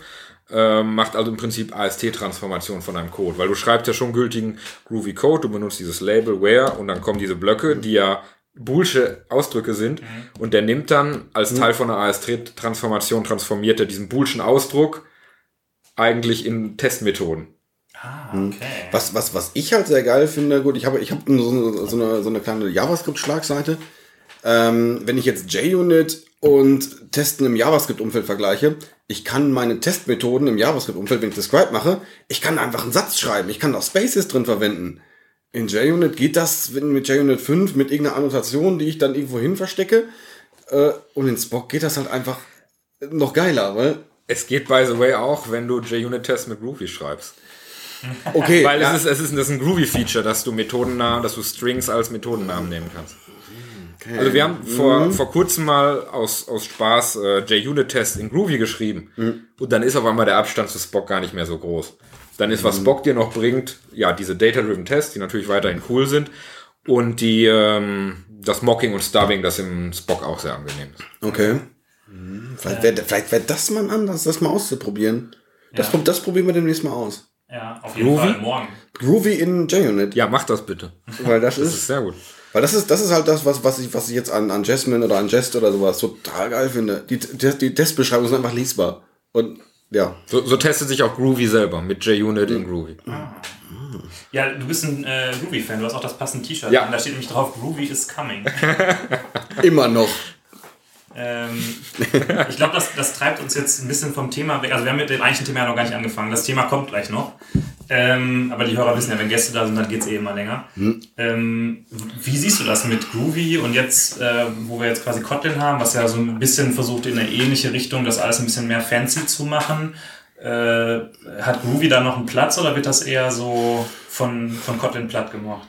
ähm, macht also im Prinzip AST-Transformation von einem Code, weil du schreibst ja schon gültigen Groovy Code, du benutzt dieses Label Where und dann kommen diese Blöcke, die ja Boolsche Ausdrücke sind und der nimmt dann als Teil von einer AST-Transformation transformiert er diesen Boolschen Ausdruck eigentlich in Testmethoden. Ah, okay. Was, was, was ich halt sehr geil finde, gut, ich habe ich hab so, eine- so, eine, so eine kleine JavaScript-Schlagseite. Ähm, wenn ich jetzt JUnit und Testen im JavaScript-Umfeld vergleiche, ich kann meine Testmethoden im JavaScript-Umfeld, wenn ich Describe mache, ich kann einfach einen Satz schreiben, ich kann da Spaces drin verwenden. In JUnit geht das mit JUnit 5 mit irgendeiner Annotation, die ich dann irgendwo hin verstecke. Äh, und in Spock geht das halt einfach noch geiler, weil, Es geht, by the way, auch, wenn du JUnit-Tests mit Groovy schreibst. okay, Weil ja, es, ist, es ist, das ist ein Groovy-Feature, dass du Methodennamen, dass du Strings als Methodennamen nehmen kannst. Also wir haben vor, vor kurzem mal aus, aus Spaß äh, JUnit-Test in Groovy geschrieben und dann ist auf einmal der Abstand zu Spock gar nicht mehr so groß. Dann ist, was Spock dir noch bringt, ja, diese Data-Driven Tests, die natürlich weiterhin cool sind und die, ähm, das Mocking und Stubbing, das im Spock auch sehr angenehm ist. Okay. Hm, Vielleicht wäre vielleicht wär das mal Anlass, das mal auszuprobieren. Das, prob- das probieren wir demnächst mal aus. Ja, auf jeden Groovy? Fall morgen. Groovy in JUnit. Ja, mach das bitte. Weil das Das ist ist, sehr gut. Weil das ist, das ist halt das, was, was ich, was ich jetzt an, an Jasmine oder an Jest oder sowas total geil finde. Die, die, die Testbeschreibungen sind einfach lesbar. Und, ja. So, so testet sich auch Groovy selber mit JUnit in Groovy. Ja, du bist ein äh, Groovy-Fan, du hast auch das passende T-Shirt. Ja. an. Da steht nämlich drauf, Groovy is coming. Immer noch. ähm, ich glaube, das, das treibt uns jetzt ein bisschen vom Thema weg. Also wir haben mit dem eigentlichen Thema ja noch gar nicht angefangen. Das Thema kommt gleich noch. Ähm, aber die Hörer wissen ja, wenn Gäste da sind, dann geht es eh immer länger. Ähm, wie siehst du das mit Groovy und jetzt, äh, wo wir jetzt quasi Kotlin haben, was ja so ein bisschen versucht in eine ähnliche Richtung, das alles ein bisschen mehr fancy zu machen? Äh, hat Groovy da noch einen Platz oder wird das eher so von, von Kotlin platt gemacht?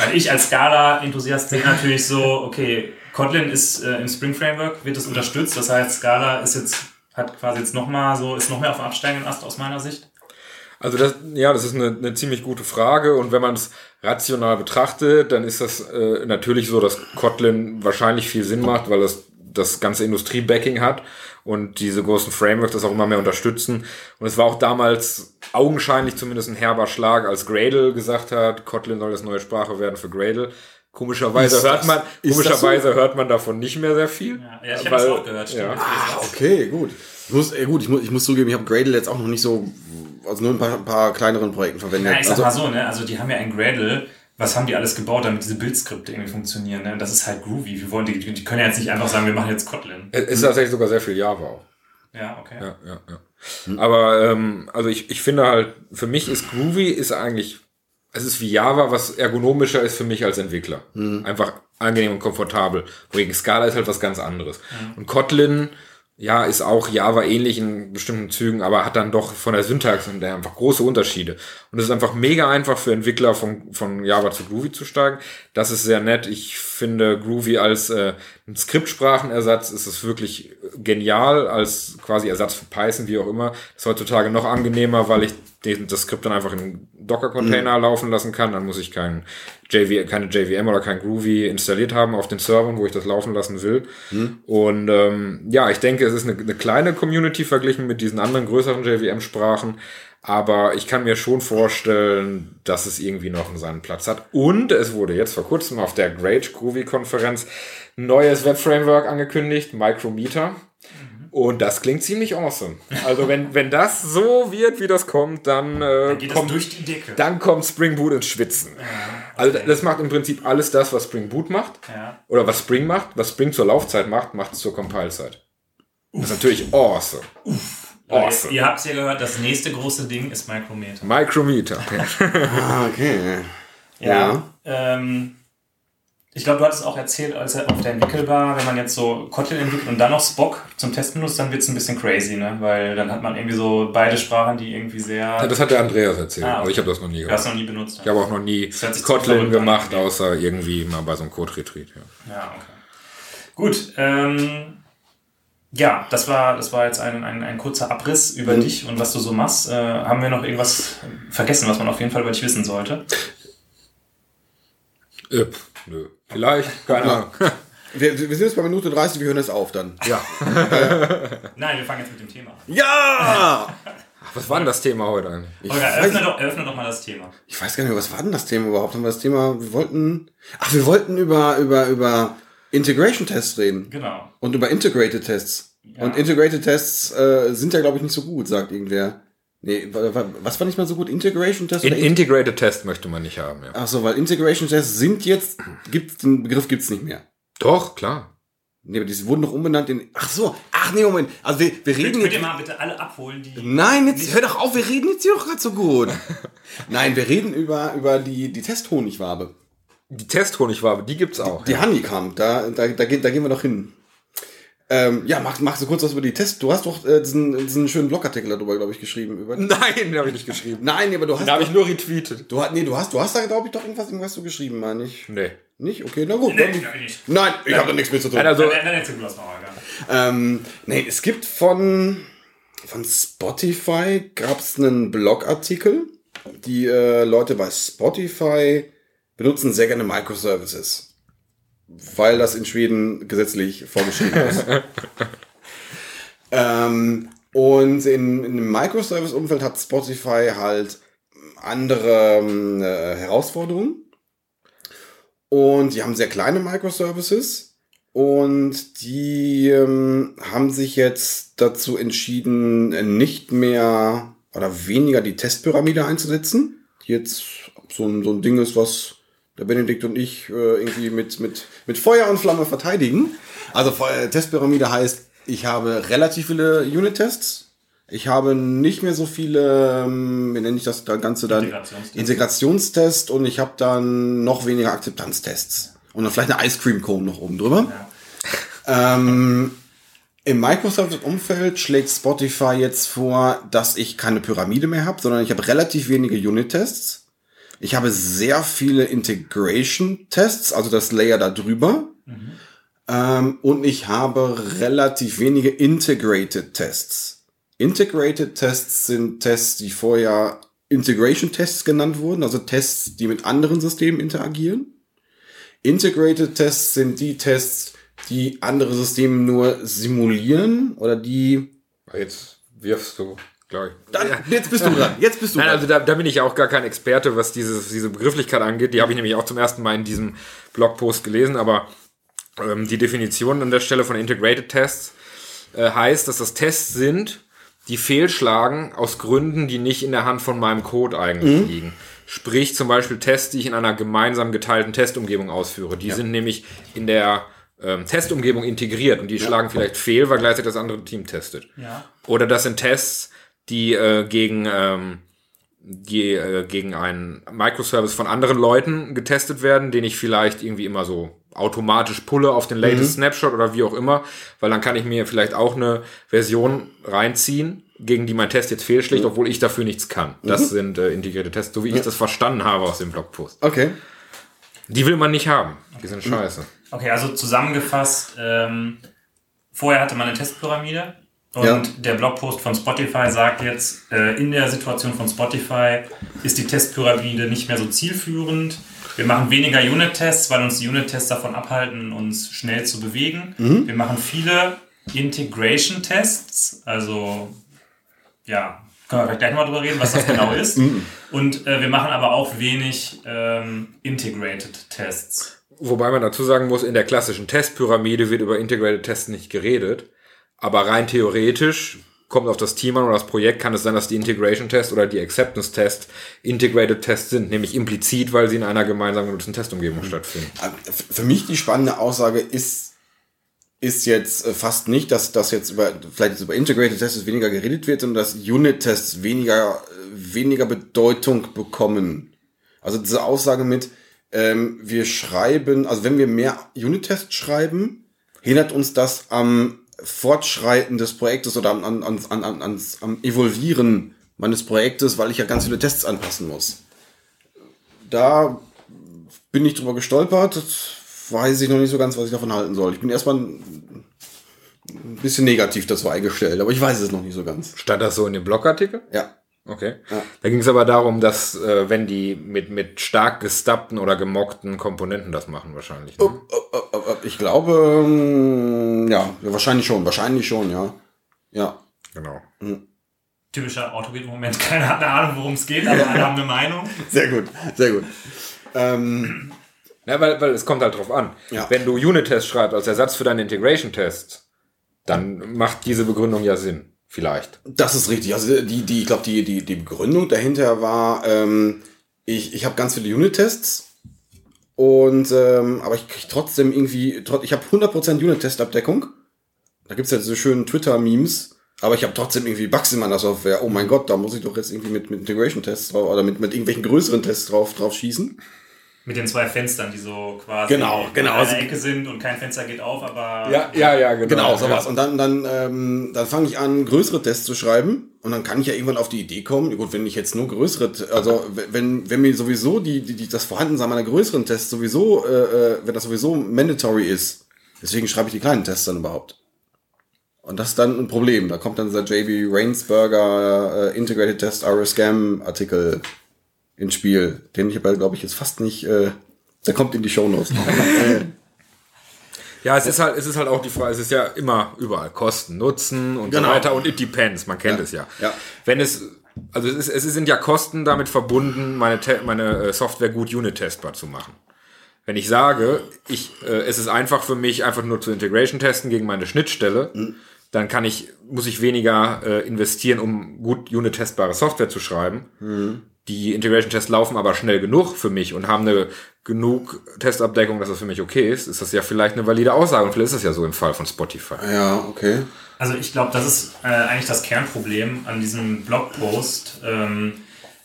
Weil ich als Scala-Enthusiast sehe natürlich so, okay, Kotlin ist äh, im Spring Framework, wird es unterstützt. Das heißt, Scala ist jetzt, hat quasi jetzt nochmal so, ist noch mehr auf dem absteigenden Ast aus meiner Sicht. Also das, ja, das ist eine, eine ziemlich gute Frage und wenn man es rational betrachtet, dann ist das äh, natürlich so, dass Kotlin wahrscheinlich viel Sinn macht, weil es das ganze Industrie-Backing hat und diese großen Frameworks das auch immer mehr unterstützen. Und es war auch damals augenscheinlich zumindest ein herber Schlag, als Gradle gesagt hat, Kotlin soll das neue Sprache werden für Gradle. Komischerweise Ist hört das- man, das komischerweise hört man davon nicht mehr sehr viel. Ja, ja ich habe das Weil- auch gehört. Stimmt. ja. Ah, okay, gut. Ich muss, äh, gut, ich muss, ich muss zugeben, ich habe Gradle jetzt auch noch nicht so, also nur ein paar, ein paar kleineren Projekten verwendet. Ja, ich sag also, mal so, ne? Also die haben ja ein Gradle. Was haben die alles gebaut, damit diese Bildskripte irgendwie funktionieren? Ne? Das ist halt groovy. Wir wollen die, die können ja jetzt nicht einfach sagen, wir machen jetzt Kotlin. Es ist tatsächlich sogar sehr viel Java auch. Ja, okay. Ja, ja, ja. Aber ähm, also ich, ich finde halt, für mich ist Groovy ist eigentlich, es ist wie Java, was ergonomischer ist für mich als Entwickler. Einfach angenehm und komfortabel. Wohingegen Scala ist halt was ganz anderes. Und Kotlin, ja, ist auch Java ähnlich in bestimmten Zügen, aber hat dann doch von der Syntax und der einfach große Unterschiede. Und es ist einfach mega einfach für Entwickler von, von Java zu Groovy zu steigen. Das ist sehr nett. Ich finde Groovy als äh, ein Skriptsprachenersatz ist es wirklich genial, als quasi Ersatz für Python, wie auch immer. Ist heutzutage noch angenehmer, weil ich den, das Skript dann einfach in einen Docker-Container laufen lassen kann. Dann muss ich kein JV, keine JVM oder kein Groovy installiert haben auf den Servern, wo ich das laufen lassen will. Und ähm, ja, ich denke, es ist eine, eine kleine Community verglichen mit diesen anderen größeren JVM-Sprachen. Aber ich kann mir schon vorstellen, dass es irgendwie noch seinen Platz hat. Und es wurde jetzt vor kurzem auf der Great Groovy Konferenz neues Web-Framework angekündigt, Micrometer. Und das klingt ziemlich awesome. Also wenn, wenn das so wird, wie das kommt, dann, äh, Dann geht das kommt, durch die Decke. dann kommt Spring Boot ins Schwitzen. Also das macht im Prinzip alles das, was Spring Boot macht. Ja. Oder was Spring macht. Was Spring zur Laufzeit macht, macht es zur Compile-Zeit. Das ist natürlich awesome. Awesome. Ihr, ihr habt ja gehört, das nächste große Ding ist Micrometer. Micrometer. ah, okay. Ja. Ähm, ich glaube, du hattest auch erzählt, als er auf der Entwickelbar, wenn man jetzt so Kotlin entwickelt und dann noch Spock zum Testen benutzt, dann wird es ein bisschen crazy, ne? Weil dann hat man irgendwie so beide Sprachen, die irgendwie sehr. Ja, das hat der Andreas erzählt. Ah, okay. aber ich habe das noch nie du gemacht. hast noch nie benutzt. Ich habe auch noch nie Kotlin an, gemacht, außer irgendwie mal bei so einem Code-Retreat. Ja. Ja, okay. Gut. Ähm, Ja, das war, das war jetzt ein, ein, ein kurzer Abriss über Mhm. dich und was du so machst. Äh, haben wir noch irgendwas vergessen, was man auf jeden Fall über dich wissen sollte? Äh, nö. Vielleicht, keine Ahnung. Wir, wir sind jetzt bei Minute 30, wir hören jetzt auf dann. Ja. Nein, wir fangen jetzt mit dem Thema an. Ja! Was war denn das Thema heute eigentlich? Ich, weiß, eröffne doch, eröffne doch mal das Thema. ich weiß gar nicht mehr, was war denn das Thema überhaupt? Haben wir das Thema, wir wollten, ach, wir wollten über, über, über Integration Tests reden. Genau. Und über Integrated Tests. Und Integrated Tests äh, sind ja, glaube ich, nicht so gut, sagt irgendwer. Nee, wa- wa- was war nicht mal so gut? Integration Tests? In oder Integrated Test möchte man nicht haben, ja. Ach so, weil Integration Tests sind jetzt, gibt's, den Begriff gibt's nicht mehr. Doch, klar. Nee, aber die wurden doch umbenannt in, ach so, ach nee, Moment. Also wir, wir Könnt, reden könnt ihr jetzt, mal bitte alle abholen, die. nein, jetzt, hör doch auf, wir reden jetzt hier doch gerade so gut. nein, wir reden über, über die, die Testhonigwabe. Die Testhonigwabe, die gibt's auch. Die Honeycomb, da, da, da, gehen, da gehen wir doch hin. Ähm, ja, mach, mach so kurz was über die Tests. Du hast doch äh, diesen, diesen schönen Blogartikel darüber, glaube ich, geschrieben. Über Nein, den habe ich nicht geschrieben. Nein, aber du hast. Den habe ich nur retweetet. Du hast, nee, du hast, du hast da, glaube ich, doch irgendwas, irgendwas so geschrieben, meine ich. Nee. Nicht? Okay, na gut. Nee, dann- nein, nicht. Nein, ich habe da nichts mit zu tun. Nein, also, Dann, dann erzähl du das mal, Holger. Ähm, nee, es gibt von, von Spotify gab's einen Blogartikel. Die äh, Leute bei Spotify benutzen sehr gerne Microservices. Weil das in Schweden gesetzlich vorgeschrieben ist. ähm, und in, in einem Microservice-Umfeld hat Spotify halt andere ähm, äh, Herausforderungen. Und die haben sehr kleine Microservices. Und die ähm, haben sich jetzt dazu entschieden, nicht mehr oder weniger die Testpyramide einzusetzen. Die jetzt so ein, so ein Ding ist, was der Benedikt und ich äh, irgendwie mit, mit, mit Feuer und Flamme verteidigen. Also Feu- Testpyramide heißt, ich habe relativ viele Unit-Tests. Ich habe nicht mehr so viele, ähm, wie nenne ich das Ganze dann? Integrationstests. Integrationstest und ich habe dann noch weniger Akzeptanztests. Und dann vielleicht eine Ice Cream Cone noch oben drüber. Ähm, Im Microsoft-Umfeld schlägt Spotify jetzt vor, dass ich keine Pyramide mehr habe, sondern ich habe relativ wenige Unit-Tests. Ich habe sehr viele Integration-Tests, also das Layer da drüber. Ähm, und ich habe relativ wenige Integrated-Tests. Integrated-Tests sind Tests, die vorher Integration-Tests genannt wurden, also Tests, die mit anderen Systemen interagieren. Integrated Tests sind die Tests, die andere Systeme nur simulieren oder die. jetzt wirfst du, glaube ich. Dann, jetzt bist du dran. Jetzt bist du Nein, dran. also da, da bin ich auch gar kein Experte, was dieses, diese Begrifflichkeit angeht. Die habe ich nämlich auch zum ersten Mal in diesem Blogpost gelesen, aber ähm, die Definition an der Stelle von Integrated Tests äh, heißt, dass das Tests sind, die fehlschlagen aus Gründen, die nicht in der Hand von meinem Code eigentlich liegen. Sprich zum Beispiel Tests, die ich in einer gemeinsam geteilten Testumgebung ausführe. Die sind nämlich in der ähm, Testumgebung integriert und die schlagen vielleicht fehl, weil gleichzeitig das andere Team testet. Ja. Oder das sind Tests, die äh, gegen, ähm, die, äh, gegen einen Microservice von anderen Leuten getestet werden, den ich vielleicht irgendwie immer so automatisch pulle auf den latest Snapshot oder wie auch immer, weil dann kann ich mir vielleicht auch eine Version reinziehen, gegen die mein Test jetzt fehlschlägt, obwohl ich dafür nichts kann. Das sind äh, integrierte Tests, so wie ich das verstanden habe aus dem Blogpost. Okay. Die will man nicht haben. Die sind scheiße. Okay, also zusammengefasst, ähm, vorher hatte man eine Testpyramide und Ja. der Blogpost von Spotify sagt jetzt, äh, in der Situation von Spotify ist die Testpyramide nicht mehr so zielführend. Wir machen weniger Unit-Tests, weil uns die Unit-Tests davon abhalten, uns schnell zu bewegen. Wir machen viele Integration-Tests, also ja, können wir vielleicht gleich mal drüber reden, was das genau ist. Und äh, wir machen aber auch wenig ähm, Integrated-Tests. Wobei man dazu sagen muss, in der klassischen Testpyramide wird über Integrated Tests nicht geredet. Aber rein theoretisch kommt auf das Team an oder das Projekt, kann es sein, dass die Integration Test oder die Acceptance Test Integrated Tests sind, nämlich implizit, weil sie in einer gemeinsam genutzten Testumgebung stattfinden. F- Für mich die spannende Aussage ist, ist jetzt äh, fast nicht, dass das jetzt über, vielleicht jetzt über Integrated Tests weniger geredet wird, sondern dass Unit-Tests weniger, äh, weniger Bedeutung bekommen. Also diese Aussage mit, ähm, wir schreiben, also wenn wir mehr Unit-Tests schreiben, hindert uns das am Fortschreiten des Projektes oder am, an, an, an, ans, am Evolvieren meines Projektes, weil ich ja ganz viele Tests anpassen muss. Da bin ich drüber gestolpert. Das weiß ich noch nicht so ganz, was ich davon halten soll. Ich bin erstmal ein bisschen negativ dazu eingestellt, aber ich weiß es noch nicht so ganz. Stand das so in dem Blogartikel? Ja. Okay. Ja. Da ging es aber darum, dass äh, wenn die mit, mit stark gestappten oder gemockten Komponenten das machen wahrscheinlich. Ne? Ich glaube, ähm, ja, wahrscheinlich schon, wahrscheinlich schon, ja. Ja. Genau. Typischer Autogate-Moment. Keiner hat eine Ahnung, worum es geht, aber alle haben eine Meinung. Sehr gut, sehr gut. Ähm, Ja, weil, weil es kommt halt drauf an. Ja. Wenn du Unit-Tests schreibst als Ersatz für deine Integration-Tests, dann macht diese Begründung ja Sinn. Vielleicht. das ist richtig. Also die, die, ich glaube, die, die, die Begründung dahinter war, ähm, ich, ich habe ganz viele Unit-Tests und ähm, aber ich kriege trotzdem irgendwie, ich habe 100% Unit-Test-Abdeckung. Da gibt's ja diese schönen Twitter-Memes, aber ich habe trotzdem irgendwie Bugs in meiner Software. Oh mein Gott, da muss ich doch jetzt irgendwie mit, mit Integration-Tests drauf oder mit, mit irgendwelchen größeren Tests drauf, drauf schießen. Mit den zwei Fenstern, die so quasi Genau, genau. in einer Ecke sind und kein Fenster geht auf, aber ja, ja, Genau, sowas. Und dann, dann, ähm, dann fange ich an, größere Tests zu schreiben. Und dann kann ich ja irgendwann auf die Idee kommen, gut, wenn ich jetzt nur größere, also wenn, wenn mir sowieso die, die, die das Vorhandensein meiner größeren Tests sowieso, äh, äh, wenn das sowieso mandatory ist, deswegen schreibe ich die kleinen Tests dann überhaupt. Und das ist dann ein Problem. Da kommt dann dieser JB Rainsberger äh, Integrated Test are a Scam Artikel ins Spiel, den ich aber, glaube ich, jetzt fast nicht, äh, der kommt in die Shownotes. Ja, es ist halt, es ist halt auch die Frage, es ist ja immer überall Kosten, Nutzen und Genau. so weiter und it depends, man kennt Ja. es ja. Ja. Wenn es, also es, ist, es sind ja Kosten damit verbunden, meine, meine äh, Software gut unit-testbar zu machen. Wenn ich sage, ich, äh, es ist einfach für mich, einfach nur zu Integration testen gegen meine Schnittstelle, dann kann ich, muss ich weniger äh, investieren, um gut unit-testbare Software zu schreiben. Die Integration-Tests laufen aber schnell genug für mich und haben eine genug Testabdeckung, dass das für mich okay ist, ist das ja vielleicht eine valide Aussage und vielleicht ist das ja so im Fall von Spotify. ja, okay. Also ich glaube, das ist äh, eigentlich das Kernproblem an diesem Blogpost. Ähm,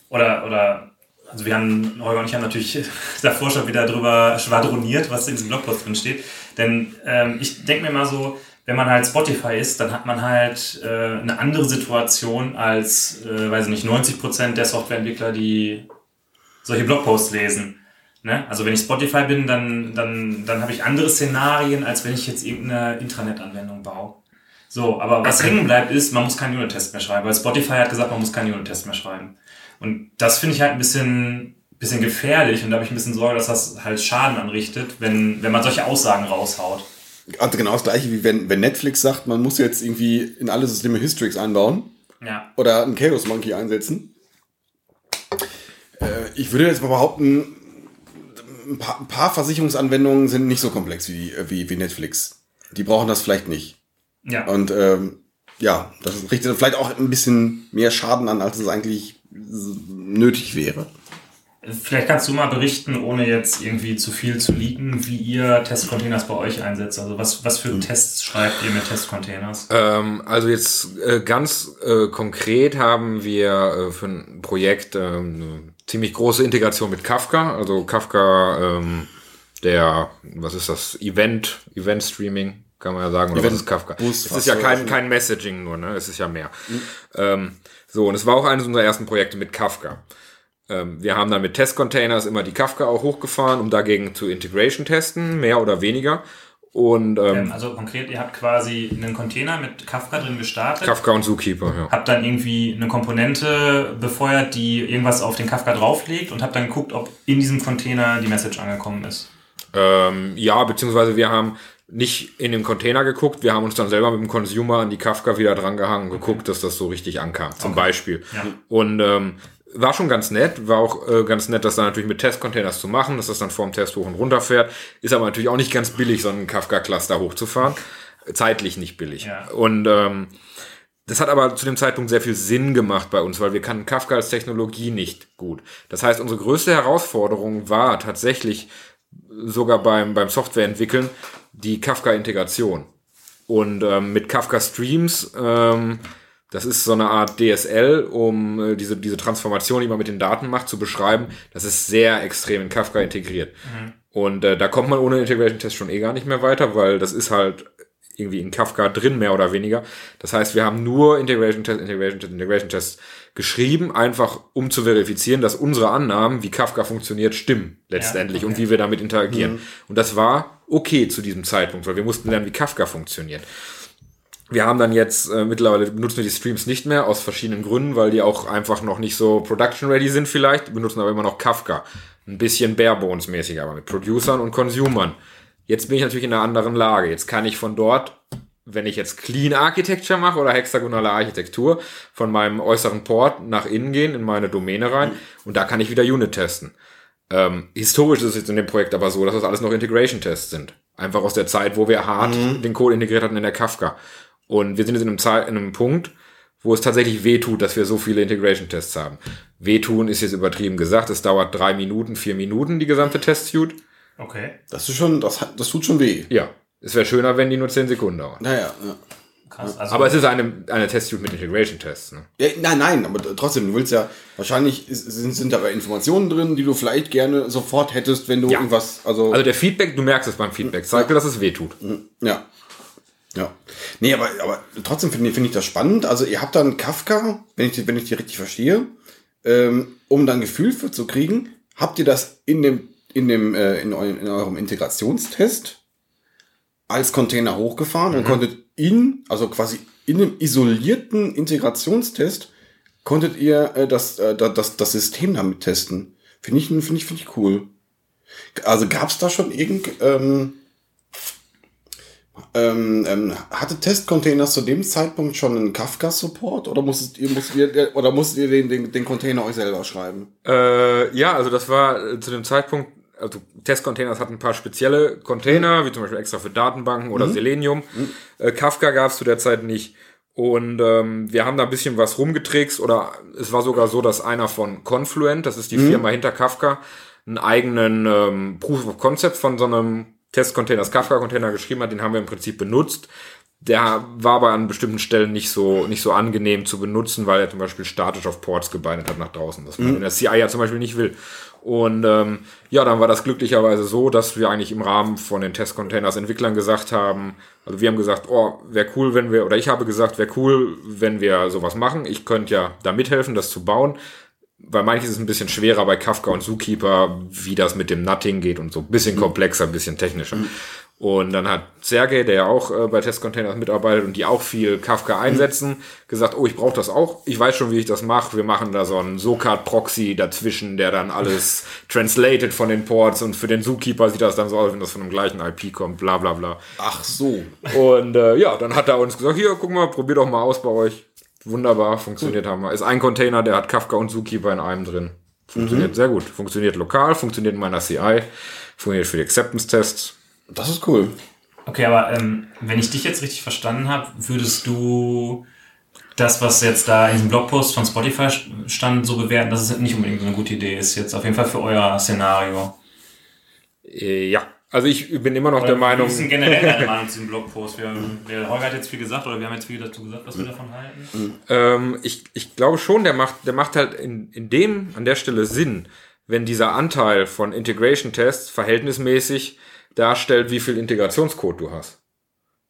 oder, oder, also wir haben, Holger und ich haben natürlich davor schon wieder drüber schwadroniert, was in diesem Blogpost drin steht. Denn ähm, ich denke mir mal so, wenn man halt Spotify ist, dann hat man halt äh, eine andere Situation als, äh, weiß ich nicht, 90% der Softwareentwickler, die solche Blogposts lesen. Ne? Also wenn ich Spotify bin, dann, dann, dann habe ich andere Szenarien, als wenn ich jetzt irgendeine Intranet-Anwendung baue. So, aber was hängen bleibt ist, man muss keinen Unit-Test mehr schreiben, weil Spotify hat gesagt, man muss keinen Unit-Test mehr schreiben. Und das finde ich halt ein bisschen, bisschen gefährlich und da habe ich ein bisschen Sorge, dass das halt Schaden anrichtet, wenn, wenn man solche Aussagen raushaut. Also genau das gleiche wie wenn, wenn Netflix sagt, man muss jetzt irgendwie in alle Systeme Hystrix einbauen Ja. oder einen Chaos Monkey einsetzen. Äh, ich würde jetzt mal behaupten, ein paar, ein paar Versicherungsanwendungen sind nicht so komplex wie, wie, wie Netflix. Die brauchen das vielleicht nicht. Ja. Und ähm, ja, das richtet vielleicht auch ein bisschen mehr Schaden an, als es eigentlich nötig wäre. Vielleicht kannst du mal berichten, ohne jetzt irgendwie zu viel zu leaken, wie ihr Testcontainers bei euch einsetzt. Also was, was für Tests schreibt ihr mit Testcontainers? Ähm, also jetzt äh, ganz äh, konkret haben wir äh, für ein Projekt ähm, eine ziemlich große Integration mit Kafka. Also Kafka, ähm, der, was ist das, Event, Event Streaming, kann man ja sagen, oder Event was ist Kafka? Bus, es ist ja kein, kein Messaging nur, ne? Es ist ja mehr. Ähm, so, und es war auch eines unserer ersten Projekte mit Kafka. Ähm, wir haben dann mit Testcontainers immer die Kafka auch hochgefahren, um dagegen zu Integration testen, mehr oder weniger. Und ähm, Ähm, also konkret, ihr habt quasi einen Container mit Kafka drin gestartet. Kafka und Zookeeper, ja. Habt dann irgendwie eine Komponente befeuert, die irgendwas auf den Kafka drauflegt und habt dann geguckt, ob in diesem Container die Message angekommen ist. Ähm, ja, beziehungsweise wir haben nicht in den Container geguckt, wir haben uns dann selber mit dem Consumer an die Kafka wieder drangehangen, geguckt, dass das so richtig ankam, zum Beispiel. Ja. Und ähm, war schon ganz nett, war auch äh, ganz nett, das dann natürlich mit Testcontainers zu machen, dass das dann vorm Test hoch und runter fährt. Ist aber natürlich auch nicht ganz billig, so einen Kafka-Cluster hochzufahren. Zeitlich nicht billig. Ja. Und ähm, das hat aber zu dem Zeitpunkt sehr viel Sinn gemacht bei uns, weil wir kannten Kafka als Technologie nicht gut. Das heißt, unsere größte Herausforderung war tatsächlich sogar beim, beim Softwareentwickeln die Kafka-Integration. Und ähm, mit Kafka Streams, ähm, das ist so eine Art DSL, um äh, diese, diese Transformation, die man mit den Daten macht, zu beschreiben. Das ist sehr extrem in Kafka integriert. Und äh, da kommt man ohne Integration Test schon eh gar nicht mehr weiter, weil das ist halt irgendwie in Kafka drin, mehr oder weniger. Das heißt, wir haben nur Integration Test, Integration Test, Integration Test geschrieben, einfach um zu verifizieren, dass unsere Annahmen, wie Kafka funktioniert, stimmen letztendlich okay. und wie wir damit interagieren. Und das war okay zu diesem Zeitpunkt, weil wir mussten lernen, wie Kafka funktioniert. Wir haben dann jetzt, äh, mittlerweile benutzen wir die Streams nicht mehr, aus verschiedenen Gründen, weil die auch einfach noch nicht so production-ready sind vielleicht, benutzen aber immer noch Kafka. Ein bisschen Barebones-mäßig, aber mit Producern und Consumern. Jetzt bin ich natürlich in einer anderen Lage. Jetzt kann ich von dort, wenn ich jetzt Clean Architecture mache oder hexagonale Architektur, von meinem äußeren Port nach innen gehen, in meine Domäne rein und da kann ich wieder Unit testen. Ähm, historisch ist es jetzt in dem Projekt aber so, dass das alles noch Integration-Tests sind. Einfach aus der Zeit, wo wir hart den Code integriert hatten in der Kafka. Und wir sind jetzt in einem, Zeit, in einem Punkt, wo es tatsächlich wehtut, dass wir so viele Integration-Tests haben. Wehtun ist jetzt übertrieben gesagt. Es dauert drei Minuten, vier Minuten, die gesamte Test-Suite. Okay. Das ist schon, das, hat- das tut schon weh. Ja. Es wäre schöner, wenn die nur zehn Sekunden dauern. Naja, ja. Krass. Also, Aber es ist eine, eine Test-Suite mit Integration-Tests. Ne? Ja, nein, nein, aber trotzdem, du willst ja, wahrscheinlich ist- sind, sind aber Informationen drin, die du vielleicht gerne sofort hättest, wenn du Ja. irgendwas, also, Also der Feedback, du merkst es beim Feedback, zeigt dir, dass es wehtut. ja. Ja. Nee, aber, aber trotzdem finde ich, finde ich das spannend. Also ihr habt dann Kafka, wenn ich, die- wenn ich die richtig verstehe, ähm, um dann Gefühl für zu kriegen, habt ihr das in dem, in dem, äh, in, eurem, in eurem Integrationstest als Container hochgefahren und konntet ihn, also quasi in einem isolierten Integrationstest, konntet ihr äh, das, äh, da- das, das System damit testen. Finde ich, finde ich, finde ich cool. Also gab es da schon irgend, ähm, ähm, ähm, hatte Testcontainers zu dem Zeitpunkt schon einen Kafka-Support oder musstet ihr, musstet ihr, oder musstet ihr den, den, den Container euch selber schreiben? Äh, ja, also das war äh, zu dem Zeitpunkt, also Testcontainers hatten ein paar spezielle Container, wie zum Beispiel extra für Datenbanken oder Selenium. Äh, Kafka gab es zu der Zeit nicht. Und ähm, wir haben da ein bisschen was rumgetrickst oder es war sogar so, dass einer von Confluent, das ist die Firma hinter Kafka, einen eigenen ähm, Proof of Concept von so einem Testcontainers Kafka-Container geschrieben hat, den haben wir im Prinzip benutzt. Der war aber an bestimmten Stellen nicht so, nicht so angenehm zu benutzen, weil er zum Beispiel statisch auf Ports gebindet hat nach draußen. Das man in der CI ja zum Beispiel nicht will. Und ähm, ja, dann war das glücklicherweise so, dass wir eigentlich im Rahmen von den Testcontainers Entwicklern gesagt haben, also wir haben gesagt, oh, wäre cool, wenn wir, oder ich habe gesagt, wäre cool, wenn wir sowas machen. Ich könnte ja da mithelfen, das zu bauen. Weil manches ist ein bisschen schwerer bei Kafka und Zookeeper, wie das mit dem Nutting geht und so. Ein bisschen komplexer, ein bisschen technischer. Und dann hat Sergej, der ja auch äh, bei Testcontainers mitarbeitet und die auch viel Kafka einsetzen, gesagt, oh, ich brauche das auch. Ich weiß schon, wie ich das mache. Wir machen da so einen SOCAD-Proxy dazwischen, der dann alles translated von den Ports und für den Zookeeper sieht das dann so aus, wenn das von dem gleichen IP kommt, bla bla bla. Ach so. Und äh, ja, dann hat er uns gesagt, hier, guck mal, probier doch mal aus bei euch. Wunderbar, funktioniert haben wir. Ist ein Container, der hat Kafka und Zookeeper in einem drin. Funktioniert sehr gut. Funktioniert lokal, funktioniert in meiner CI, funktioniert für die Acceptance-Tests. Das ist cool. Okay, aber ähm, wenn ich dich jetzt richtig verstanden habe, würdest du das, was jetzt da in diesem Blogpost von Spotify stand, so bewerten, dass es nicht unbedingt so eine gute Idee ist, jetzt auf jeden Fall für euer Szenario. Äh, ja, also ich bin immer noch der Meinung, ist denn generell deine Meinung zu diesem Blogpost? Wir, wir, Holger hat jetzt viel gesagt, oder wir haben jetzt viel dazu gesagt, was wir davon halten. ähm, ich, ich glaube schon, der macht, der macht halt in, in dem, an der Stelle Sinn, wenn dieser Anteil von Integration-Tests verhältnismäßig darstellt, wie viel Integrationscode du hast.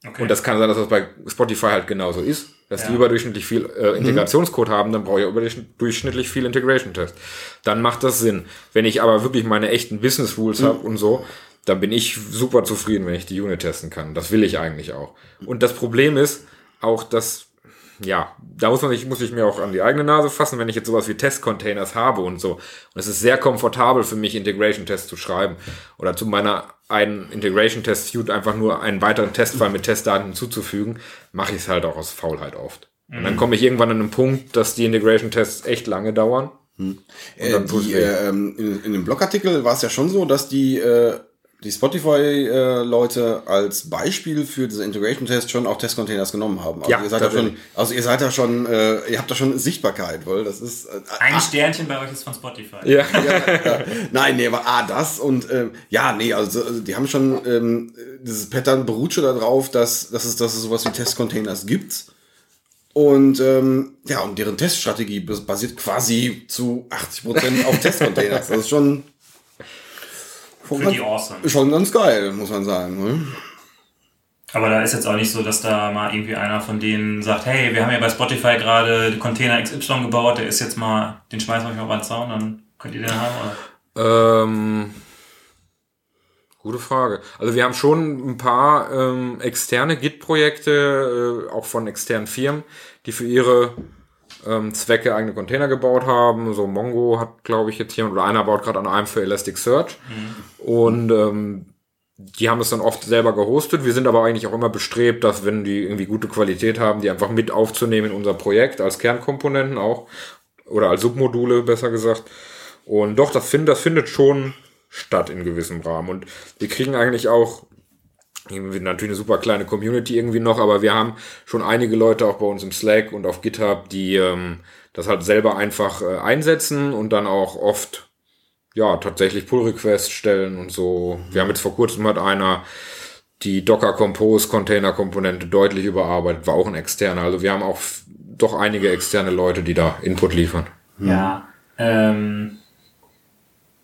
Okay. Und das kann sein, dass das bei Spotify halt genauso ist. Dass die Ja. überdurchschnittlich viel äh, Integrationscode haben, dann brauche ich überdurchschnittlich viel Integration-Test. Dann macht das Sinn. Wenn ich aber wirklich meine echten Business-Rules habe und so, dann bin ich super zufrieden, wenn ich die Unit testen kann. Das will ich eigentlich auch. Und das Problem ist auch, dass, ja, da muss man sich, muss ich mir auch an die eigene Nase fassen, wenn ich jetzt sowas wie Test-Containers habe und so. Und es ist sehr komfortabel für mich, Integration-Tests zu schreiben. Oder zu meiner einen Integration-Test-Suite einfach nur einen weiteren Testfall mit Testdaten hinzuzufügen, mache ich es halt auch aus Faulheit oft. Und dann komme ich irgendwann an einen Punkt, dass die Integration-Tests echt lange dauern. Äh, dann tut's die, äh, ähm, in, in dem Blogartikel war es ja schon so, dass die, äh, die Spotify-Leute als Beispiel für diese Integration-Test schon auch Testcontainers genommen haben. Also Ja, ihr seid da schon, also ihr seid da schon, äh, ihr habt da schon Sichtbarkeit, weil das ist äh, Ein Sternchen bei euch ist von Spotify. Ja. Nein, nee, aber A, das und ähm, ja, nee, also, also die haben schon ähm, dieses Pattern beruht schon darauf, dass, dass, es, dass es sowas wie Testcontainers gibt. Und ähm, ja, und deren Teststrategie bas- basiert quasi zu 80% auf Testcontainers. Das ist schon, schon, Für die ganz, awesome. schon ganz geil, muss man sagen. Ne? Aber da ist jetzt auch nicht so, dass da mal irgendwie einer von denen sagt, hey, wir haben ja bei Spotify gerade die Container XY gebaut, der ist jetzt mal, den schmeißen wir euch mal über den Zaun, dann könnt ihr den haben. Oder? Ähm, Gute Frage. Also wir haben schon ein paar ähm, externe Git-Projekte, äh, auch von externen Firmen, die für ihre ähm, Zwecke eigene Container gebaut haben. So Mongo hat, glaube ich, jetzt hier, oder einer baut gerade an einem für Elasticsearch. Und ähm, die haben es dann oft selber gehostet. Wir sind aber eigentlich auch immer bestrebt, dass wenn die irgendwie gute Qualität haben, die einfach mit aufzunehmen in unser Projekt als Kernkomponenten auch oder als Submodule besser gesagt. Und doch, das, find, das findet schon statt in gewissem Rahmen. Und wir kriegen eigentlich auch irgendwie natürlich eine super kleine Community irgendwie noch, aber wir haben schon einige Leute auch bei uns im Slack und auf GitHub, die ähm, das halt selber einfach äh, einsetzen und dann auch oft ja tatsächlich Pull-Requests stellen und so. Wir haben jetzt vor kurzem hat einer die Docker Compose Container Komponente deutlich überarbeitet, war auch ein externer. Also wir haben auch doch einige externe Leute, die da Input liefern. Ja. Ähm,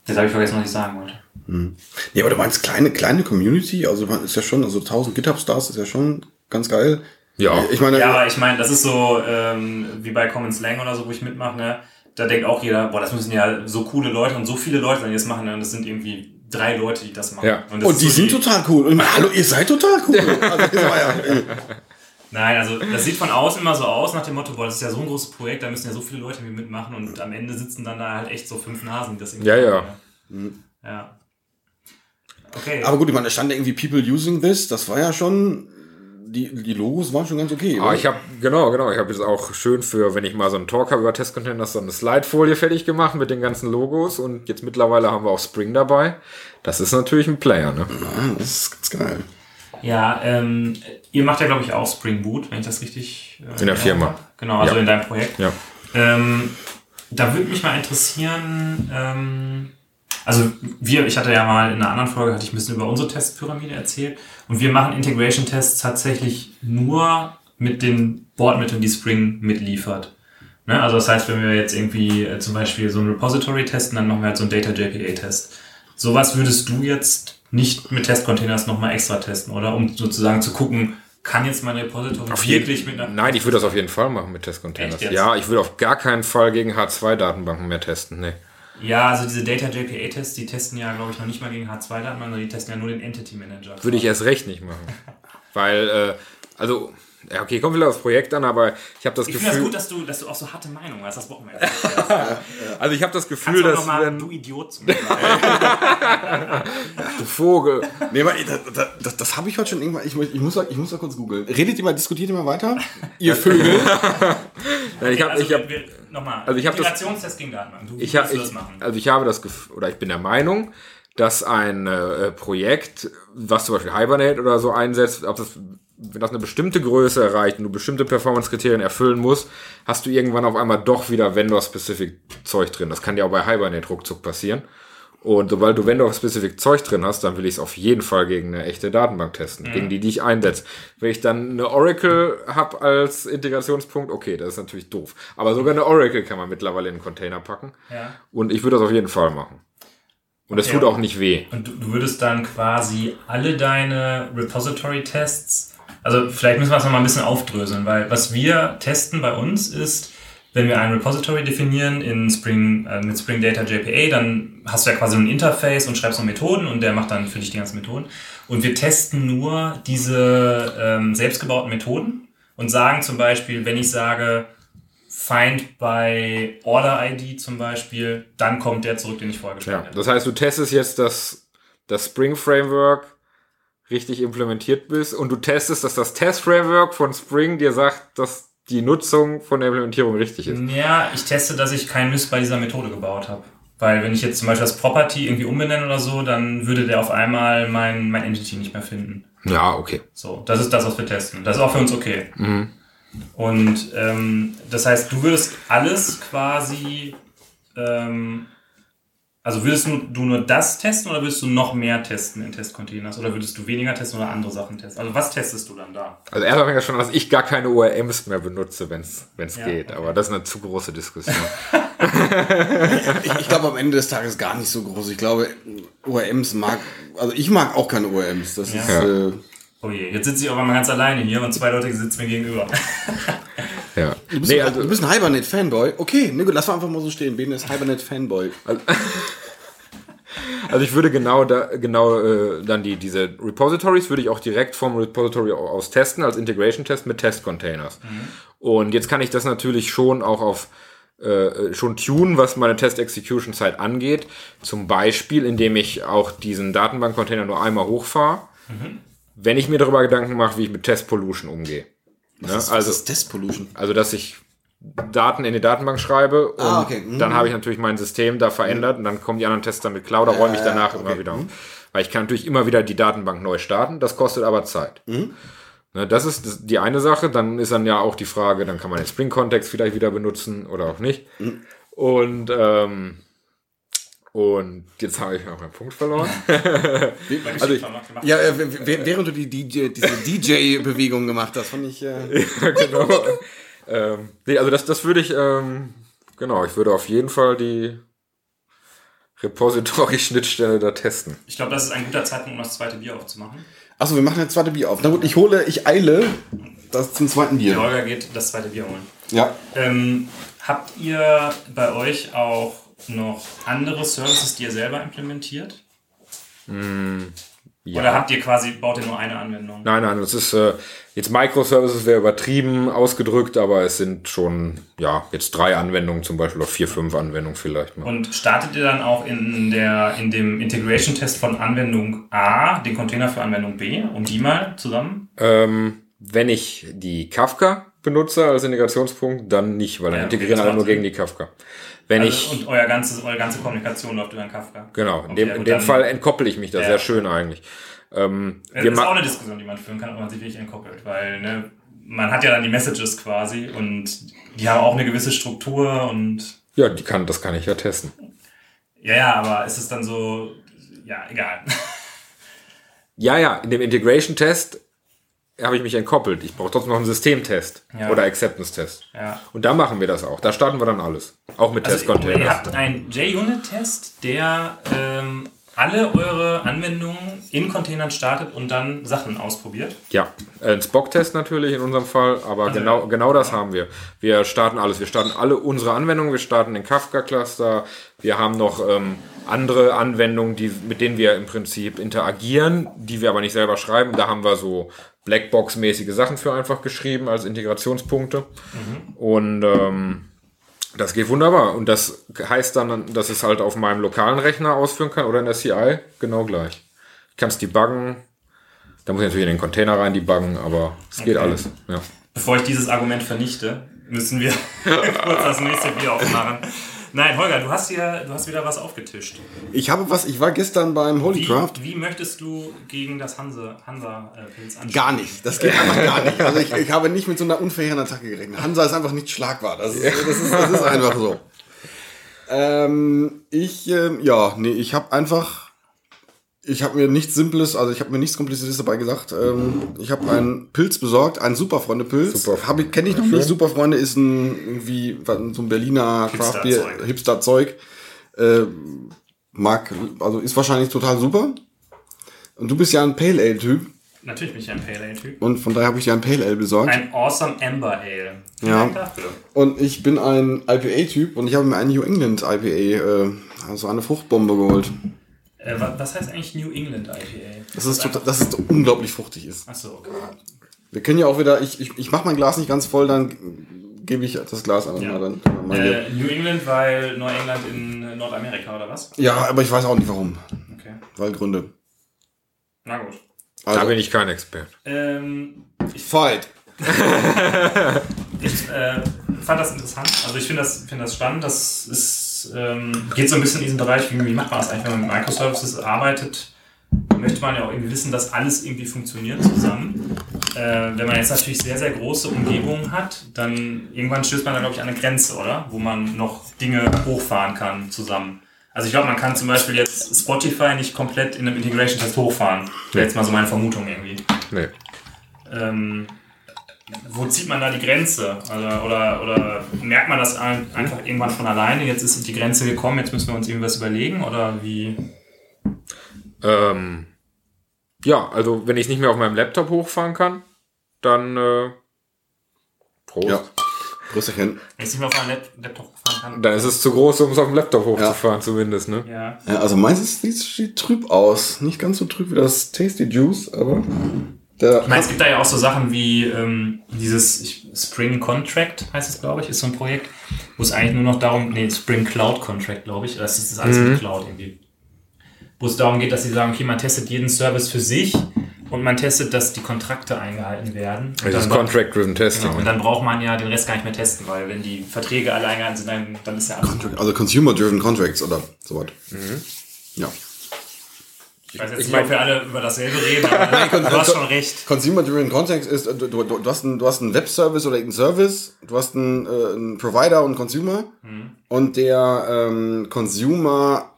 jetzt habe ich vergessen, was ich sagen wollte. Nee, aber du meinst kleine, kleine Community, also man ist ja schon, also 1000 GitHub-Stars ist ja schon ganz geil. Ja. Ich meine, Ja, aber ich meine, das ist so ähm, wie bei Common Slang oder so, wo ich mitmache, ne? Da denkt auch jeder, boah, das müssen ja so coole Leute und so viele Leute die das machen, ne? Und das sind irgendwie drei Leute, die das machen. Ja. das und die so sind total cool. Und hallo, ihr seid total cool. Also, ja, Nein, also das sieht von außen immer so aus, nach dem Motto, boah, das ist ja so ein großes Projekt, da müssen ja so viele Leute mitmachen und am Ende sitzen dann da halt echt so fünf Nasen, die das irgendwie Ja, ja. machen, Ja. ja. Okay. aber gut, ich meine, da stand ja irgendwie People using this, das war ja schon, die, die Logos waren schon ganz okay. Ah, ich habe genau, genau. Ich habe jetzt auch schön für, wenn ich mal so einen Talk habe über Testcontainers, so eine Slidefolie fertig gemacht mit den ganzen Logos und jetzt mittlerweile haben wir auch Spring dabei. Das ist natürlich ein Player, ne? Ah, das ist ganz geil. Ja, ähm, ihr macht ja, glaube ich, auch Spring Boot, wenn ich das richtig äh, In der Firma. hab. Genau, also Ja. in deinem Projekt. Ja. Ähm, da würde mich mal interessieren, ähm, also wir, ich hatte ja mal in einer anderen Folge, hatte ich ein bisschen über unsere Testpyramide erzählt und wir machen Integration-Tests tatsächlich nur mit den Bordmitteln, die Spring mitliefert. Ne? Also das heißt, wenn wir jetzt irgendwie äh, zum Beispiel so ein Repository testen, dann machen wir halt so einen Data JPA-Test. Sowas würdest du jetzt nicht mit Testcontainers nochmal extra testen, oder? Um sozusagen zu gucken, kann jetzt mein Repository Auf jeden, wirklich mit einer... nein, ich würde das auf jeden Fall machen mit Testcontainers. Ja, ich würde auf gar keinen Fall gegen H2-Datenbanken mehr testen. Nee. Ja, also diese Data JPA-Tests, die testen ja, glaube ich, noch nicht mal gegen H2-Daten, sondern die testen ja nur den Entity Manager. Würde ich erst recht nicht machen. Weil, äh, also, ja, okay, kommt wieder aufs Projekt an, aber ich habe das Ich finde das Gefühl, gut, dass du, dass du auch so harte Meinungen hast. Das brauchen wir jetzt. also ich habe das Kannst Gefühl, dass noch mal, wenn du Idiot zu mir du Vogel, Nee, aber das, das, das, habe ich heute schon irgendwann. Ich, muss- ich, muss, da- ich muss da kurz googeln. Redet ihr mal, diskutiert ihr mal weiter? Ihr Vögel. Nein, ich habe, Also, ich habe, wir- wir- nochmal. also ich hab das- Integrationstest gegen Datenbank. Du ich habe, ich, das machen. also ich habe das Gefühl, oder ich bin der Meinung, dass ein äh, Projekt, was zum Beispiel Hibernate oder so einsetzt, ob das, wenn das eine bestimmte Größe erreicht und du bestimmte Performance-Kriterien erfüllen musst, hast du irgendwann auf einmal doch wieder Vendor-Specific-Zeug drin. Das kann dir auch bei Hibernate ruckzuck passieren. Und sobald du Vendor-Specific Zeug drin hast, dann will ich es auf jeden Fall gegen eine echte Datenbank testen, gegen die, die ich einsetze. Wenn ich dann eine Oracle habe als Integrationspunkt, okay, das ist natürlich doof. Aber sogar eine Oracle kann man mittlerweile in einen Container packen. Ja. Und ich würde das auf jeden Fall machen. Und es Okay, tut auch nicht weh. Und du, du würdest dann quasi alle deine Repository-Tests, also vielleicht müssen wir es nochmal ein bisschen aufdröseln, weil was wir testen bei uns ist, wenn wir ein Repository definieren in Spring, äh, mit Spring Data JPA, dann hast du ja quasi ein Interface und schreibst noch Methoden und der macht dann für dich die ganzen Methoden. Und wir testen nur diese ähm, selbstgebauten Methoden und sagen zum Beispiel, wenn ich sage, find bei Order ID zum Beispiel, dann kommt der zurück, den ich vorher Ja, gespeichert habe. das heißt, du testest jetzt das, das Spring Framework richtig implementiert bist und du testest, dass das Test Framework von Spring dir sagt, dass die Nutzung von der Implementierung richtig ist. Ja, ich teste, dass ich keinen Mist bei dieser Methode gebaut habe. Weil wenn ich jetzt zum Beispiel das Property irgendwie umbenenne oder so, dann würde der auf einmal mein, mein Entity nicht mehr finden. Ja, okay. So, das ist das, was wir testen. Das ist auch für uns okay. Und ähm, das heißt, du würdest alles quasi, ähm, also würdest du, nur das testen oder würdest du noch mehr testen in Testcontainers? Oder würdest du weniger testen oder andere Sachen testen? Also was testest du dann da? Also erstmal ja schon, dass ich gar keine ORMs mehr benutze, wenn es Ja, geht. okay. Aber das ist eine zu große Diskussion. Ich, ich glaube am Ende des Tages gar nicht so groß. Ich glaube, ORMs mag, also ich mag auch keine ORMs. Das ist, Ja. äh, Oh je, jetzt sitze ich aber mal ganz alleine hier und zwei Leute sitzen mir gegenüber. ja. du, bist Nee, ein- also, du bist ein Hibernate-Fanboy. Okay, ne, gut, lass mal einfach mal so stehen. Ben ist Hibernate-Fanboy. Also ich würde genau da, genau äh, dann die diese Repositories würde ich auch direkt vom Repository aus testen als Integration Test mit Test Containers. Und jetzt kann ich das natürlich schon auch auf äh, schon tunen, was meine Test Execution Zeit angeht. Zum Beispiel, indem ich auch diesen Datenbank Container nur einmal hochfahre. Wenn ich mir darüber Gedanken mache, wie ich mit Test Pollution umgehe. Ne? Was Also ist Test Pollution? also, dass ich Daten in die Datenbank schreibe und Ah, okay. Mhm. dann habe ich natürlich mein System da verändert und dann kommen die anderen Tester mit klar oder räume ich danach immer wieder auf. Weil ich kann natürlich immer wieder die Datenbank neu starten, das kostet aber Zeit. Mhm. Ne, das ist die eine Sache. Dann ist dann ja auch die Frage, dann kann man den Spring-Kontext vielleicht wieder benutzen oder auch nicht. Mhm. Und, ähm, und jetzt habe ich auch einen Punkt verloren. Also ich, ja, äh, während du die DJ, diese DJ-Bewegung gemacht hast, fand ich. Äh, genau. ähm, nee, also das, das würde ich, ähm, genau, ich würde auf jeden Fall die Repository-Schnittstelle da testen. Ich glaube, das ist ein guter Zeitpunkt, um das zweite Bier aufzumachen. achso, wir machen jetzt zweite Bier auf. Na gut, ich hole, ich eile das zum zweiten Der Bier. Holger geht das zweite Bier holen. Ja. Ähm, habt ihr bei euch auch noch andere Services, die ihr selber implementiert? Oder habt ihr quasi, baut ihr nur eine Anwendung? Nein, nein, das ist äh, jetzt Microservices wäre übertrieben ausgedrückt, aber es sind schon, ja, jetzt drei Anwendungen zum Beispiel, oder vier, fünf Anwendungen vielleicht mal. Und startet ihr dann auch in, der, in dem Integration-Test von Anwendung A den Container für Anwendung B und die mal zusammen? Ähm, wenn ich die Kafka benutze als Integrationspunkt, dann nicht, weil dann Ja, integrieren alle nur gegen die Kafka. Wenn Also, ich und euer ganzes, eure ganze Kommunikation läuft über den Kafka. Genau, in Okay, dem, in dem Fall entkoppel ich mich da Ja. sehr schön eigentlich. Ähm, Das ist auch eine Diskussion, die man führen kann, ob man sich wirklich entkoppelt, weil ne, man hat ja dann die Messages quasi und die haben auch eine gewisse Struktur und ja, die kann, das kann ich ja testen. ja, ja, aber ist es dann so, ja, egal. Ja, ja, in dem Integration-Test habe ich mich entkoppelt. Ich brauche trotzdem noch einen Systemtest Ja. oder Acceptance-Test. Ja. Und da machen wir das auch. Da starten wir dann alles. Auch mit Also, ihr Test-Containers. habt einen JUnit-Test, der ähm, alle eure Anwendungen in Containern startet und dann Sachen ausprobiert. Ja, ein Spock-Test natürlich in unserem Fall, aber Also, genau, genau das haben wir. Wir starten alles. Wir starten alle unsere Anwendungen. Wir starten den Kafka-Cluster. Wir haben noch ähm, andere Anwendungen, die, mit denen wir im Prinzip interagieren, die wir aber nicht selber schreiben. Da haben wir so Blackbox-mäßige Sachen für einfach geschrieben als Integrationspunkte. Und ähm, das geht wunderbar. Und das heißt dann, dass ich es halt auf meinem lokalen Rechner ausführen kann oder in der CI genau gleich. Ich kann es debuggen. Da muss ich natürlich in den Container rein debuggen, aber es geht Okay. alles. Ja. Bevor ich dieses Argument vernichte, müssen wir kurz das nächste Bier aufmachen. Nein, Holger, du hast hier, du hast wieder was aufgetischt. Ich habe was, ich war gestern beim Wie, Holycraft. wie möchtest du gegen das Hanse, Hansa-Pilz anschauen? Gar nicht. Das geht einfach gar nicht. Also ich, ich habe nicht mit so einer unfairen Attacke gerechnet. Hansa ist einfach nicht schlagbar. Das ist, das ist, das ist einfach so. Ähm, ich, ähm, ja, nee, ich habe einfach, ich habe mir nichts Simples, also ich habe mir nichts Kompliziertes dabei gesagt. Ähm, ich habe einen Pilz besorgt, einen Superfreunde-Pilz. Ich, kenne ich noch nicht. Superfreunde ist ein irgendwie so ein Berliner Craft-Bier, Hipster-Zeug. Äh, mag, also ist wahrscheinlich total super. Und du bist ja ein Pale Ale-Typ. Natürlich bin ich ein Pale Ale-Typ. Und von daher habe ich dir ein Pale Ale besorgt. Ein Awesome Amber Ale. Ja. Dafür. Und ich bin ein IPA-Typ und ich habe mir ein New England IPA, äh, also eine Fruchtbombe geholt. Äh, wa- was heißt eigentlich New England IPA? Das ist, total, dass es unglaublich fruchtig ist. Achso, okay. Wir können ja auch wieder, ich, ich, ich mache mein Glas nicht ganz voll, dann gebe ich das Glas an. Ja. Dann, dann. Äh, New England, weil Neuengland in Nordamerika oder was? ja, aber ich weiß auch nicht warum. Okay. Weil Gründe. Na gut. Da Also, bin ich kein Experte. Ähm, Fight. ich äh, fand das interessant. Also ich finde das, finde das spannend. Das ist, ähm, geht so ein bisschen in diesen Bereich, wie, wie macht man das eigentlich, wenn man mit Microservices arbeitet? Möchte man ja auch irgendwie wissen, dass alles irgendwie funktioniert zusammen. Äh, wenn man jetzt natürlich sehr, sehr große Umgebungen hat, dann irgendwann stößt man da, glaube ich, an eine Grenze, oder? Wo man noch Dinge hochfahren kann zusammen. Also ich glaube, man kann zum Beispiel jetzt Spotify nicht komplett in einem Integration-Test hochfahren. Wäre jetzt mal so meine Vermutung irgendwie. Nee. Ähm, wo zieht man da die Grenze? Also, oder, oder merkt man das ein- einfach irgendwann von alleine? Jetzt ist die Grenze gekommen, jetzt müssen wir uns irgendwas überlegen? Oder wie? Ähm, ja, also wenn ich es nicht mehr auf meinem Laptop hochfahren kann, dann äh, Prost. Ja. Größerchen. Wenn ich es nicht mal auf meinem Lap Laptop fahren kann. Dann ist es zu groß, um es auf dem Laptop hochzufahren, zumindest, ne? Ja. Ja, also meins ist, sieht, sieht trüb aus. Nicht ganz so trüb wie das Tasty Juice, aber der Ich meine, es gibt da ja auch so Sachen wie ähm, dieses Spring Contract, heißt es, glaube ich, ist so ein Projekt, wo es eigentlich nur noch darum, nee, Spring Cloud Contract, glaube ich, das ist das alles mit Cloud irgendwie. Wo es darum geht, dass sie sagen, okay, man testet jeden Service für sich und man testet, dass die Kontrakte eingehalten werden. Und Das ist Contract-Driven Testing. Genau, und dann braucht man ja den Rest gar nicht mehr testen, weil wenn die Verträge alle eingehalten sind, dann, dann ist ja alles gut. also Consumer-Driven Contracts oder sowas. Ja. Ich weiß jetzt nicht, ob wir alle über dasselbe reden, aber du hast schon recht. Consumer-Driven Contracts ist, du, du, du, hast einen, du hast einen Web-Service oder einen Service, du hast einen, äh, einen Provider und einen Consumer und der ähm, Consumer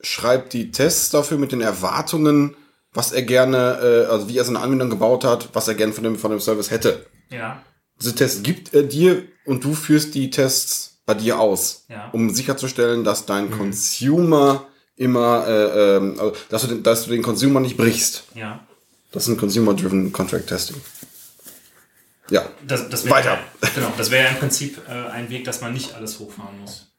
schreibt die Tests dafür mit den Erwartungen, was er gerne, äh, also wie er seine Anwendung gebaut hat, was er gerne von dem, von dem Service hätte. Ja, Diese Tests gibt er dir und du führst die Tests bei dir aus, Ja. um sicherzustellen, dass dein Consumer immer, äh, also, dass, du den, dass du den Consumer nicht brichst. ja. Das ist ein Consumer-Driven Contract Testing. Ja. Das, das wär, Weiter. Genau, das wäre ja im Prinzip äh, ein Weg, dass man nicht alles hochfahren muss.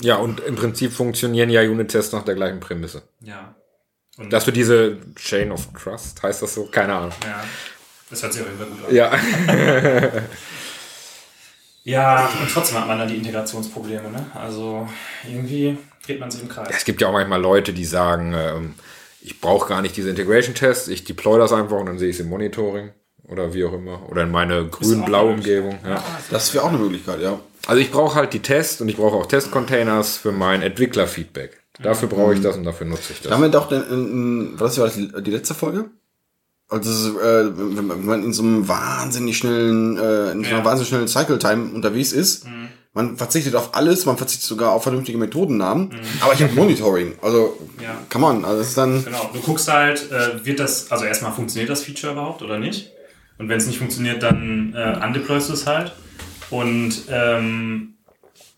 Ja, und im Prinzip funktionieren ja Unit-Tests nach der gleichen Prämisse. Ja. Und Dass wir diese Chain of Trust, heißt das so? Keine Ahnung. ja, das hört sich auf jeden Fall gut an. Ja. Ja, und trotzdem hat man da die Integrationsprobleme, ne? Also irgendwie dreht man sich im Kreis. Es gibt ja auch manchmal Leute, die sagen, ähm, ich brauche gar nicht diese Integration-Tests, ich deploy das einfach und dann sehe ich es im Monitoring oder wie auch immer. Oder in meine grün-blaue Umgebung. Ja. Das wäre auch eine Möglichkeit, ja. Also ich brauche halt die Tests und ich brauche auch Test-Containers für mein Entwickler-Feedback. Dafür brauche ich das und dafür nutze ich Da das. haben wir doch, den, in, in, was war das, die letzte Folge? Also, äh, wenn man in so einem wahnsinnig schnellen, äh, in so einer Ja. wahnsinnig schnellen Cycle-Time unterwegs ist, man verzichtet auf alles, man verzichtet sogar auf vernünftige Methodennamen, aber ich habe Monitoring, also, Ja. kann man, also ist dann, Genau, du guckst halt, äh, wird das, also erstmal funktioniert das Feature überhaupt oder nicht? Und wenn es nicht funktioniert, dann äh, undeployst du es halt. Und ähm,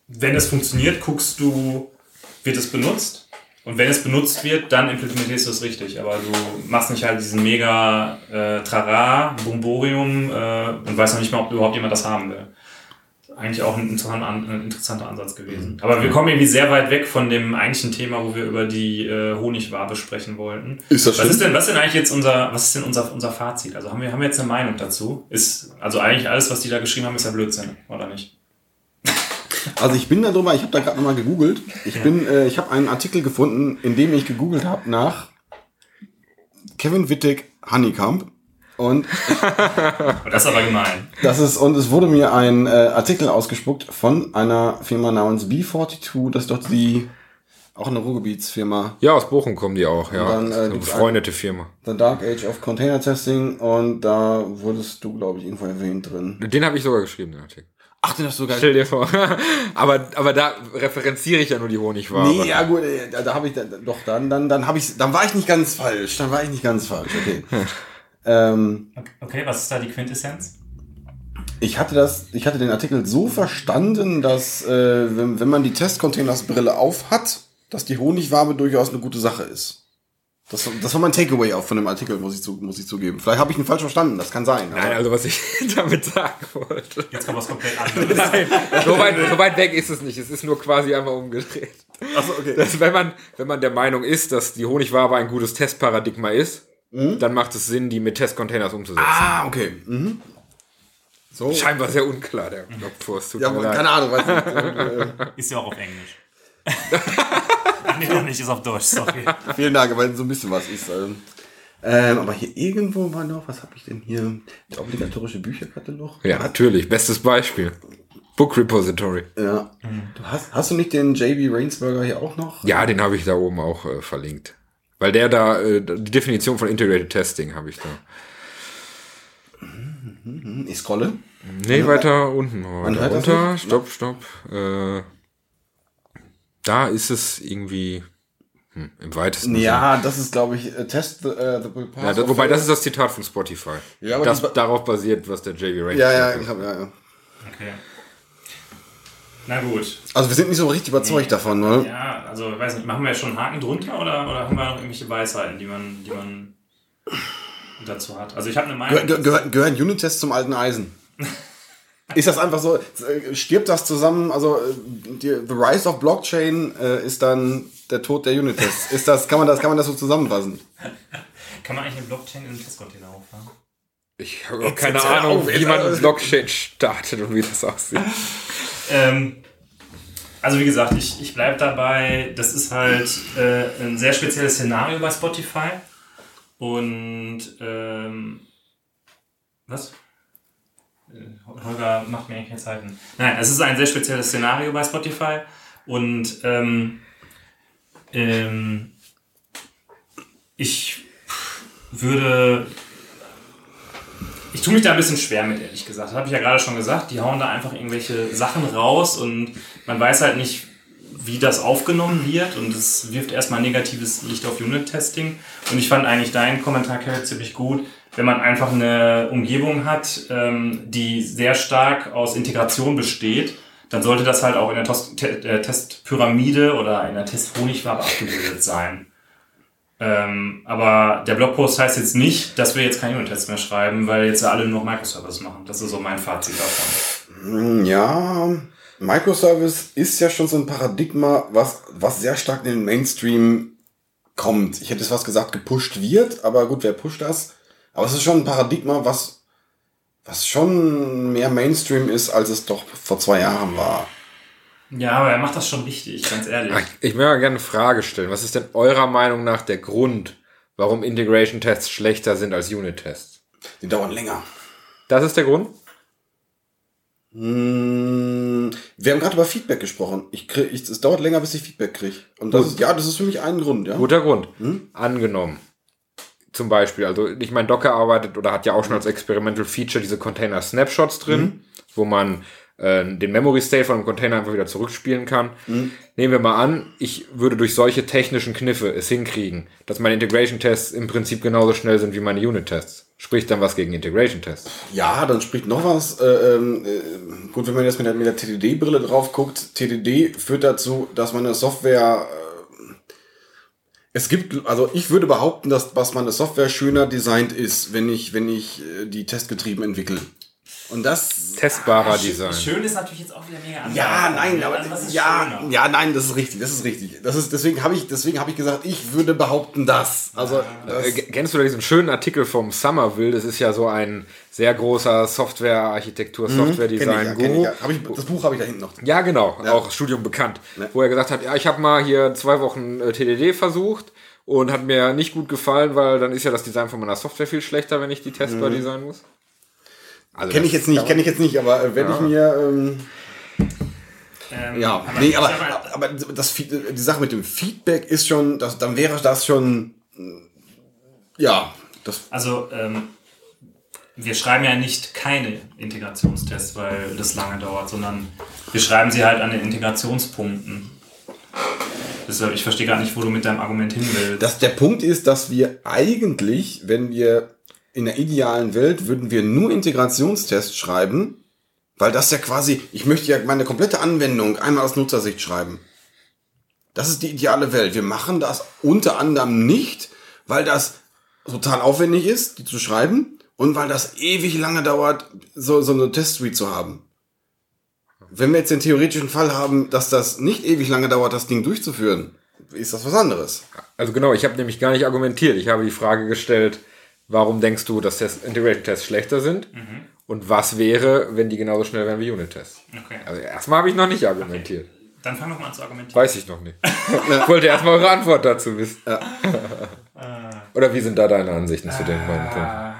wenn es funktioniert, guckst du, wird es benutzt? Und wenn es benutzt wird, dann implementierst du es richtig. Aber du machst nicht halt diesen mega äh, Trara, Bomborium äh, und weißt noch nicht mal, ob überhaupt jemand das haben will. Eigentlich auch ein interessanter, ein interessanter Ansatz gewesen. Aber wir kommen irgendwie sehr weit weg von dem eigentlichen Thema, wo wir über die äh, Honigwabe sprechen wollten. Ist das was ist denn, was ist denn eigentlich jetzt unser, was ist denn unser, unser Fazit? Also haben wir, haben wir jetzt eine Meinung dazu? Ist, also eigentlich alles, was die da geschrieben haben, ist ja Blödsinn, oder nicht? Also ich bin da drüber, ich habe da gerade nochmal gegoogelt, ich bin, äh, ich habe einen Artikel gefunden, in dem ich gegoogelt habe nach Kevin Wittig Honeycomb und das ist aber gemein. Das ist, und es wurde mir ein äh, Artikel ausgespuckt von einer Firma namens B42, das ist doch die, auch eine Ruhrgebietsfirma, Ja, aus Bochum kommen die auch, ja. Und dann, äh, eine befreundete Firma. The Dark Age of Container Testing, und da wurdest du, glaube ich, irgendwo erwähnt drin. Den habe ich sogar geschrieben, den Artikel. Ach, den hast du geil. Stell dir vor. aber, aber da referenziere ich ja nur die Honigwabe. Nee, ja gut, äh, da, da habe ich, da, doch, dann, dann, dann habe ich, dann war ich nicht ganz falsch, dann war ich nicht ganz falsch, okay. ähm, Okay, was ist da die Quintessenz? ich hatte das, ich hatte den Artikel so verstanden, dass äh, wenn, wenn man die Testcontainersbrille auf hat, dass die Honigwabe durchaus eine gute Sache ist. Das, das war mein Takeaway auch von dem Artikel, muss ich, zu, muss ich zugeben. Vielleicht habe ich ihn falsch verstanden, das kann sein. Nein, also was ich damit sagen wollte. Jetzt kommt was komplett anderes. Nein, so weit, so weit weg ist es nicht. Es ist nur quasi einmal umgedreht. Achso, okay. Dass, wenn, man, wenn man der Meinung ist, dass die Honigwabe ein gutes Testparadigma ist, dann macht es Sinn, die mit Testcontainers umzusetzen. Ah, okay. Mhm. So. Scheinbar sehr unklar, der Blogpost. Tut Ja, keine Ahnung, weiß nicht. Ist ja auch auf Englisch. Nee, doch nicht, ist auf Deutsch, sorry. Vielen Dank, weil so ein bisschen was ist. Ähm, ähm, aber hier irgendwo war noch, was habe ich denn hier? Der obligatorische Bücherkatalog? Ja, natürlich. Bestes Beispiel. Book Repository. Ja. Du hast, hast du nicht den JB Rainsberger hier auch noch? Ja, den habe ich da oben auch äh, verlinkt. Weil der da, äh, die Definition von Integrated Testing habe ich da. Ich scrolle. Nee, weiter unten. Weiter runter. Stopp, stopp. Äh, da ist es irgendwie hm, im weitesten Sinne. Ja, das ist, glaube ich, äh, Test the, äh, the Pass Ja, da, of wobei, das ist das Zitat von Spotify. Ja, aber das die ba- darauf basiert, was der JV Range Ja, ja, sagt. ich hab, ja, ja. Okay. Na gut. Also wir sind nicht so richtig überzeugt davon, ne? Ja, also ich weiß nicht, machen wir jetzt schon einen Haken drunter oder, oder haben wir noch irgendwelche Weisheiten, die man, die man dazu hat? Also ich habe eine Meinung. gehör, gehör- gehören Unit-Tests zum alten Eisen? Ist das einfach so, äh, stirbt das zusammen, also äh, die, The Rise of Blockchain äh, ist dann der Tod der Unit-Tests. Ist das, kann man das, kann man das so zusammenfassen? Kann man eigentlich eine Blockchain in einen Testcontainer auffahren? Ich habe auch keine Ahnung, auf, wie man einen Blockchain startet und wie das aussieht. Ähm, also wie gesagt, ich, ich bleibe dabei, das ist halt äh, ein sehr spezielles Szenario bei Spotify. Und ähm, was? Holger macht mir eigentlich keine Zeiten. Nein, es ist ein sehr spezielles Szenario bei Spotify. Und ähm, ähm, ich würde ich tue mich da ein bisschen schwer mit, ehrlich gesagt. Das habe ich ja gerade schon gesagt. Die hauen da einfach irgendwelche Sachen raus und man weiß halt nicht, wie das aufgenommen wird und es wirft erstmal negatives Licht auf Unit-Testing. Und ich fand eigentlich deinen Kommentar, Kevin, ziemlich gut. Wenn man einfach eine Umgebung hat, ähm, die sehr stark aus Integration besteht, dann sollte das halt auch in der Tos- Te äh, Testpyramide oder in der Testhonigwabe abgebildet sein. Ähm, aber der Blogpost heißt jetzt nicht, dass wir jetzt keine Unit-Tests mehr schreiben, weil jetzt alle nur noch Microservice machen. Das ist so mein Fazit davon. Hm, Ja, Microservice ist ja schon so ein Paradigma, was, was sehr stark in den Mainstream kommt. Ich hätte es was gesagt, gepusht wird, aber gut, wer pusht das? Aber es ist schon ein Paradigma, was, was schon mehr Mainstream ist, als es doch vor zwei Jahren war. Ja, aber er macht das schon richtig, ganz ehrlich. Ich möchte mal gerne eine Frage stellen. Was ist denn eurer Meinung nach der Grund, warum Integration-Tests schlechter sind als Unit-Tests? Die dauern länger. Das ist der Grund? Hm, Wir haben gerade über Feedback gesprochen. Ich krieg, ich, es dauert länger, bis ich Feedback kriege. Und das ist, ja, das ist für mich ein Grund, ja. Guter Grund. Angenommen. Zum Beispiel, also ich meine, Docker arbeitet oder hat ja auch schon als Experimental Feature diese Container Snapshots drin, wo man äh, den Memory State von einem Container einfach wieder zurückspielen kann. Nehmen wir mal an, ich würde durch solche technischen Kniffe es hinkriegen, dass meine Integration-Tests im Prinzip genauso schnell sind wie meine Unit-Tests. Spricht dann was gegen Integration-Tests? Ja, dann spricht noch was. Äh, ähm, äh, gut, wenn man jetzt mit der, mit der TDD-Brille drauf guckt, TDD führt dazu, dass man eine Software. Äh, es gibt, also ich würde behaupten, dass was meine Software schöner designt ist, wenn ich, wenn ich äh, die testgetrieben entwickle. Und das. Testbarer Design. Schön ist natürlich jetzt auch wieder mega anders. Ja, nein, aber also, was ist ja, schöner? ja, nein, das ist richtig, das ist richtig. Das ist deswegen habe ich deswegen habe ich gesagt, ich würde behaupten, das. Also das, Äh, Kennst du da diesen schönen Artikel vom Somerville? Das ist ja so ein sehr großer Software-Architektur, ja, Software-Design. Guru. ja. Ich, das Buch habe ich da hinten noch. Ja, genau, auch Studium bekannt, wo er gesagt hat, ja, ich habe mal hier zwei Wochen äh, TDD versucht und hat mir nicht gut gefallen, weil dann ist ja das Design von meiner Software viel schlechter, wenn ich die testbar designen muss. Also Kenne ich jetzt nicht, kenne ich jetzt nicht, aber äh, wenn ich mir ähm, Ähm, Ja, aber nee, aber, aber das, Feed- die Sache mit dem Feedback ist schon, das, dann wäre das schon, mm, ja, das, Also, ähm, wir schreiben ja nicht keine Integrationstests, weil das lange dauert, sondern wir schreiben sie halt an den Integrationspunkten. Deshalb, ich verstehe gar nicht, wo du mit deinem Argument hin willst. das, der Punkt ist, dass wir eigentlich, wenn wir in der idealen Welt, würden wir nur Integrationstests schreiben, weil das ja quasi, ich möchte ja meine komplette Anwendung einmal aus Nutzersicht schreiben. Das ist die ideale Welt. Wir machen das unter anderem nicht, weil das total aufwendig ist, die zu schreiben und weil das ewig lange dauert, so, so eine Testsuite zu haben. Wenn wir jetzt den theoretischen Fall haben, dass das nicht ewig lange dauert, das Ding durchzuführen, ist das was anderes. Also genau, ich habe nämlich gar nicht argumentiert. Ich habe die Frage gestellt, warum denkst du, dass Test Integration-Tests schlechter sind? Und was wäre, wenn die genauso schnell wären wie Unit-Tests? Okay. Also erstmal habe ich noch nicht argumentiert. Dann fang doch mal an zu argumentieren. Weiß ich noch nicht. Ich wollte erstmal eure Antwort dazu wissen. Oder wie sind da deine Ansichten zu dem beiden Punkten?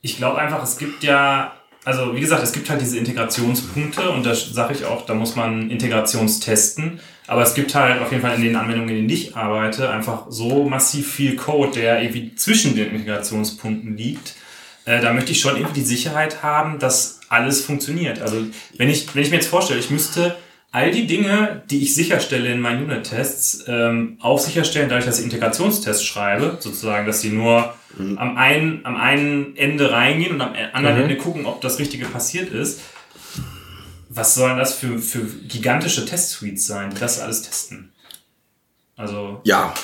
Ich glaube einfach, es gibt ja, also wie gesagt, es gibt halt diese Integrationspunkte und da sage ich auch, da muss man Integrationstesten. Aber es gibt halt auf jeden Fall in den Anwendungen, in denen ich arbeite, einfach so massiv viel Code, der irgendwie zwischen den Integrationspunkten liegt. Äh, da möchte ich schon irgendwie die Sicherheit haben, dass alles funktioniert. Also wenn ich, wenn ich mir jetzt vorstelle, ich müsste all die Dinge, die ich sicherstelle in meinen Unit-Tests, ähm, auch sicherstellen, dadurch, dass ich Integrationstests schreibe, sozusagen, dass die nur am, einen, am einen Ende reingehen und am anderen Ende gucken, ob das Richtige passiert ist. Was sollen das für, für gigantische Testsuites sein, die das alles testen? Also Ja,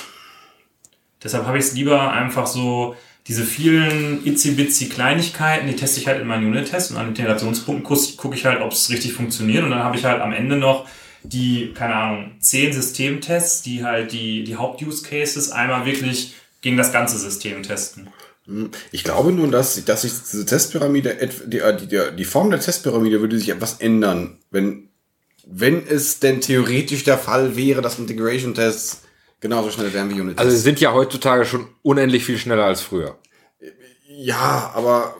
Deshalb habe ich es lieber einfach so diese vielen itzy-bitsy Kleinigkeiten, die teste ich halt in meinen Unit-Tests und an Integrationspunkten gucke guck ich halt, ob es richtig funktioniert und dann habe ich halt am Ende noch die, keine Ahnung, zehn Systemtests, die halt die, die Haupt-Use-Cases einmal wirklich gegen das ganze System testen. Ich glaube nur, dass, dass sich diese Testpyramide, äh, die, die, die Form der Testpyramide würde sich etwas ändern, wenn, wenn es denn theoretisch der Fall wäre, dass Integration-Tests genauso schnell wären wie Unit-Tests. Also sie sind ja heutzutage schon unendlich viel schneller als früher. ja, aber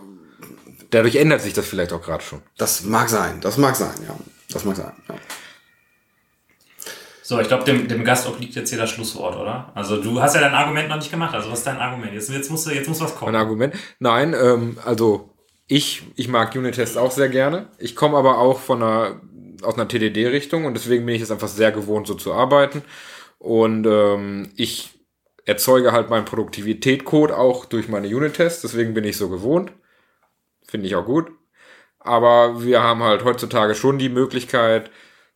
Dadurch ändert sich das vielleicht auch gerade schon. das mag sein, das mag sein, ja. Das mag sein, ja. So, ich glaube, dem, dem Gast obliegt jetzt hier das Schlusswort, oder? Also du hast ja dein Argument noch nicht gemacht. Also was ist dein Argument? Jetzt, jetzt, muss, jetzt muss was Ein kommen. Argument? Nein, ähm, also ich, ich mag Unit-Tests auch sehr gerne. Ich komme aber auch von einer, aus einer TDD-Richtung und deswegen bin ich es einfach sehr gewohnt, so zu arbeiten. Und ähm, ich erzeuge halt meinen Produktivität-Code auch durch meine Unit-Tests, deswegen bin ich so gewohnt. Finde ich auch gut. Aber wir haben halt heutzutage schon die Möglichkeit,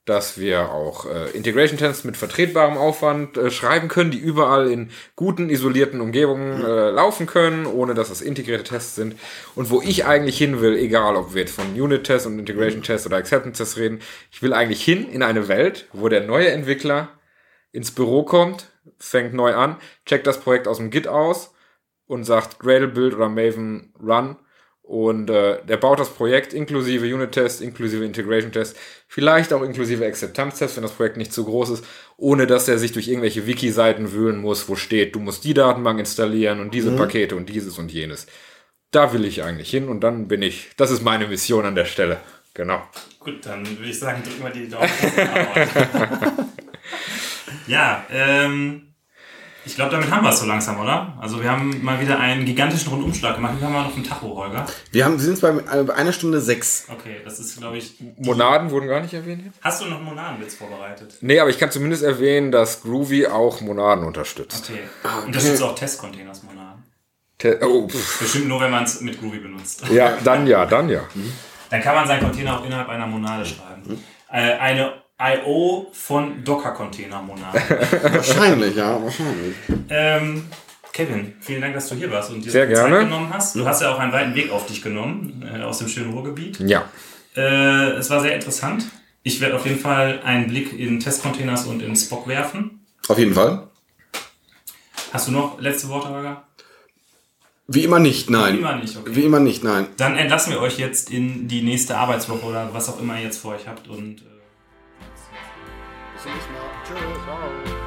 dass wir auch äh, Integration-Tests mit vertretbarem Aufwand äh, schreiben können, die überall in guten, isolierten Umgebungen äh, laufen können, ohne dass das integrierte Tests sind. Und wo ich eigentlich hin will, egal ob wir jetzt von Unit-Tests und Integration-Tests oder Acceptance-Tests reden, ich will eigentlich hin in eine Welt, wo der neue Entwickler ins Büro kommt, fängt neu an, checkt das Projekt aus dem Git aus und sagt Gradle Build oder Maven Run und äh, der baut das Projekt inklusive Unit-Test, inklusive Integration-Test, vielleicht auch inklusive Akzeptanz-Test, wenn das Projekt nicht zu groß ist, ohne dass er sich durch irgendwelche Wiki-Seiten wühlen muss, wo steht, du musst die Datenbank installieren und diese Pakete und dieses und jenes. Da will ich eigentlich hin und dann bin ich, das ist meine Mission an der Stelle. Genau. Gut, dann würde ich sagen, drücken wir die Daumen. ja, ähm, ich glaube, damit haben wir es so langsam, oder? Also wir haben mal wieder einen gigantischen Rundumschlag gemacht. Wie haben wir noch einen Tacho, Holger? Wir haben, sind bei äh, bei einer Stunde sechs. Okay, das ist, glaube ich... Monaden wurden gar nicht erwähnt. hier? Hast du noch Monadenwitz vorbereitet? Nee, aber ich kann zumindest erwähnen, dass Groovy auch Monaden unterstützt. Okay. Unterstützt auch Testcontainers Monaden. Te oh. Bestimmt nur, wenn man es mit Groovy benutzt. ja, dann ja, dann ja. Dann kann man seinen Container auch innerhalb einer Monade schreiben. Äh, eine I.O. von Docker-Container-Monade. Wahrscheinlich, ja, wahrscheinlich. ähm, Kevin, vielen Dank, dass du hier warst und dir Sehr die Zeit gerne. genommen hast. Du hast ja auch einen weiten Weg auf dich genommen, äh, aus dem schönen Ruhrgebiet. Ja. Äh, es war sehr interessant. Ich werde auf jeden Fall einen Blick in Testcontainers und in Spock werfen. Auf jeden Fall. Hast du noch letzte Worte, Holger? Wie immer nicht, nein. Wie immer nicht, okay. Wie immer nicht, nein. Dann entlassen wir euch jetzt in die nächste Arbeitswoche oder was auch immer ihr jetzt vor euch habt und äh, Bis zum nächsten Mal. Tschüss.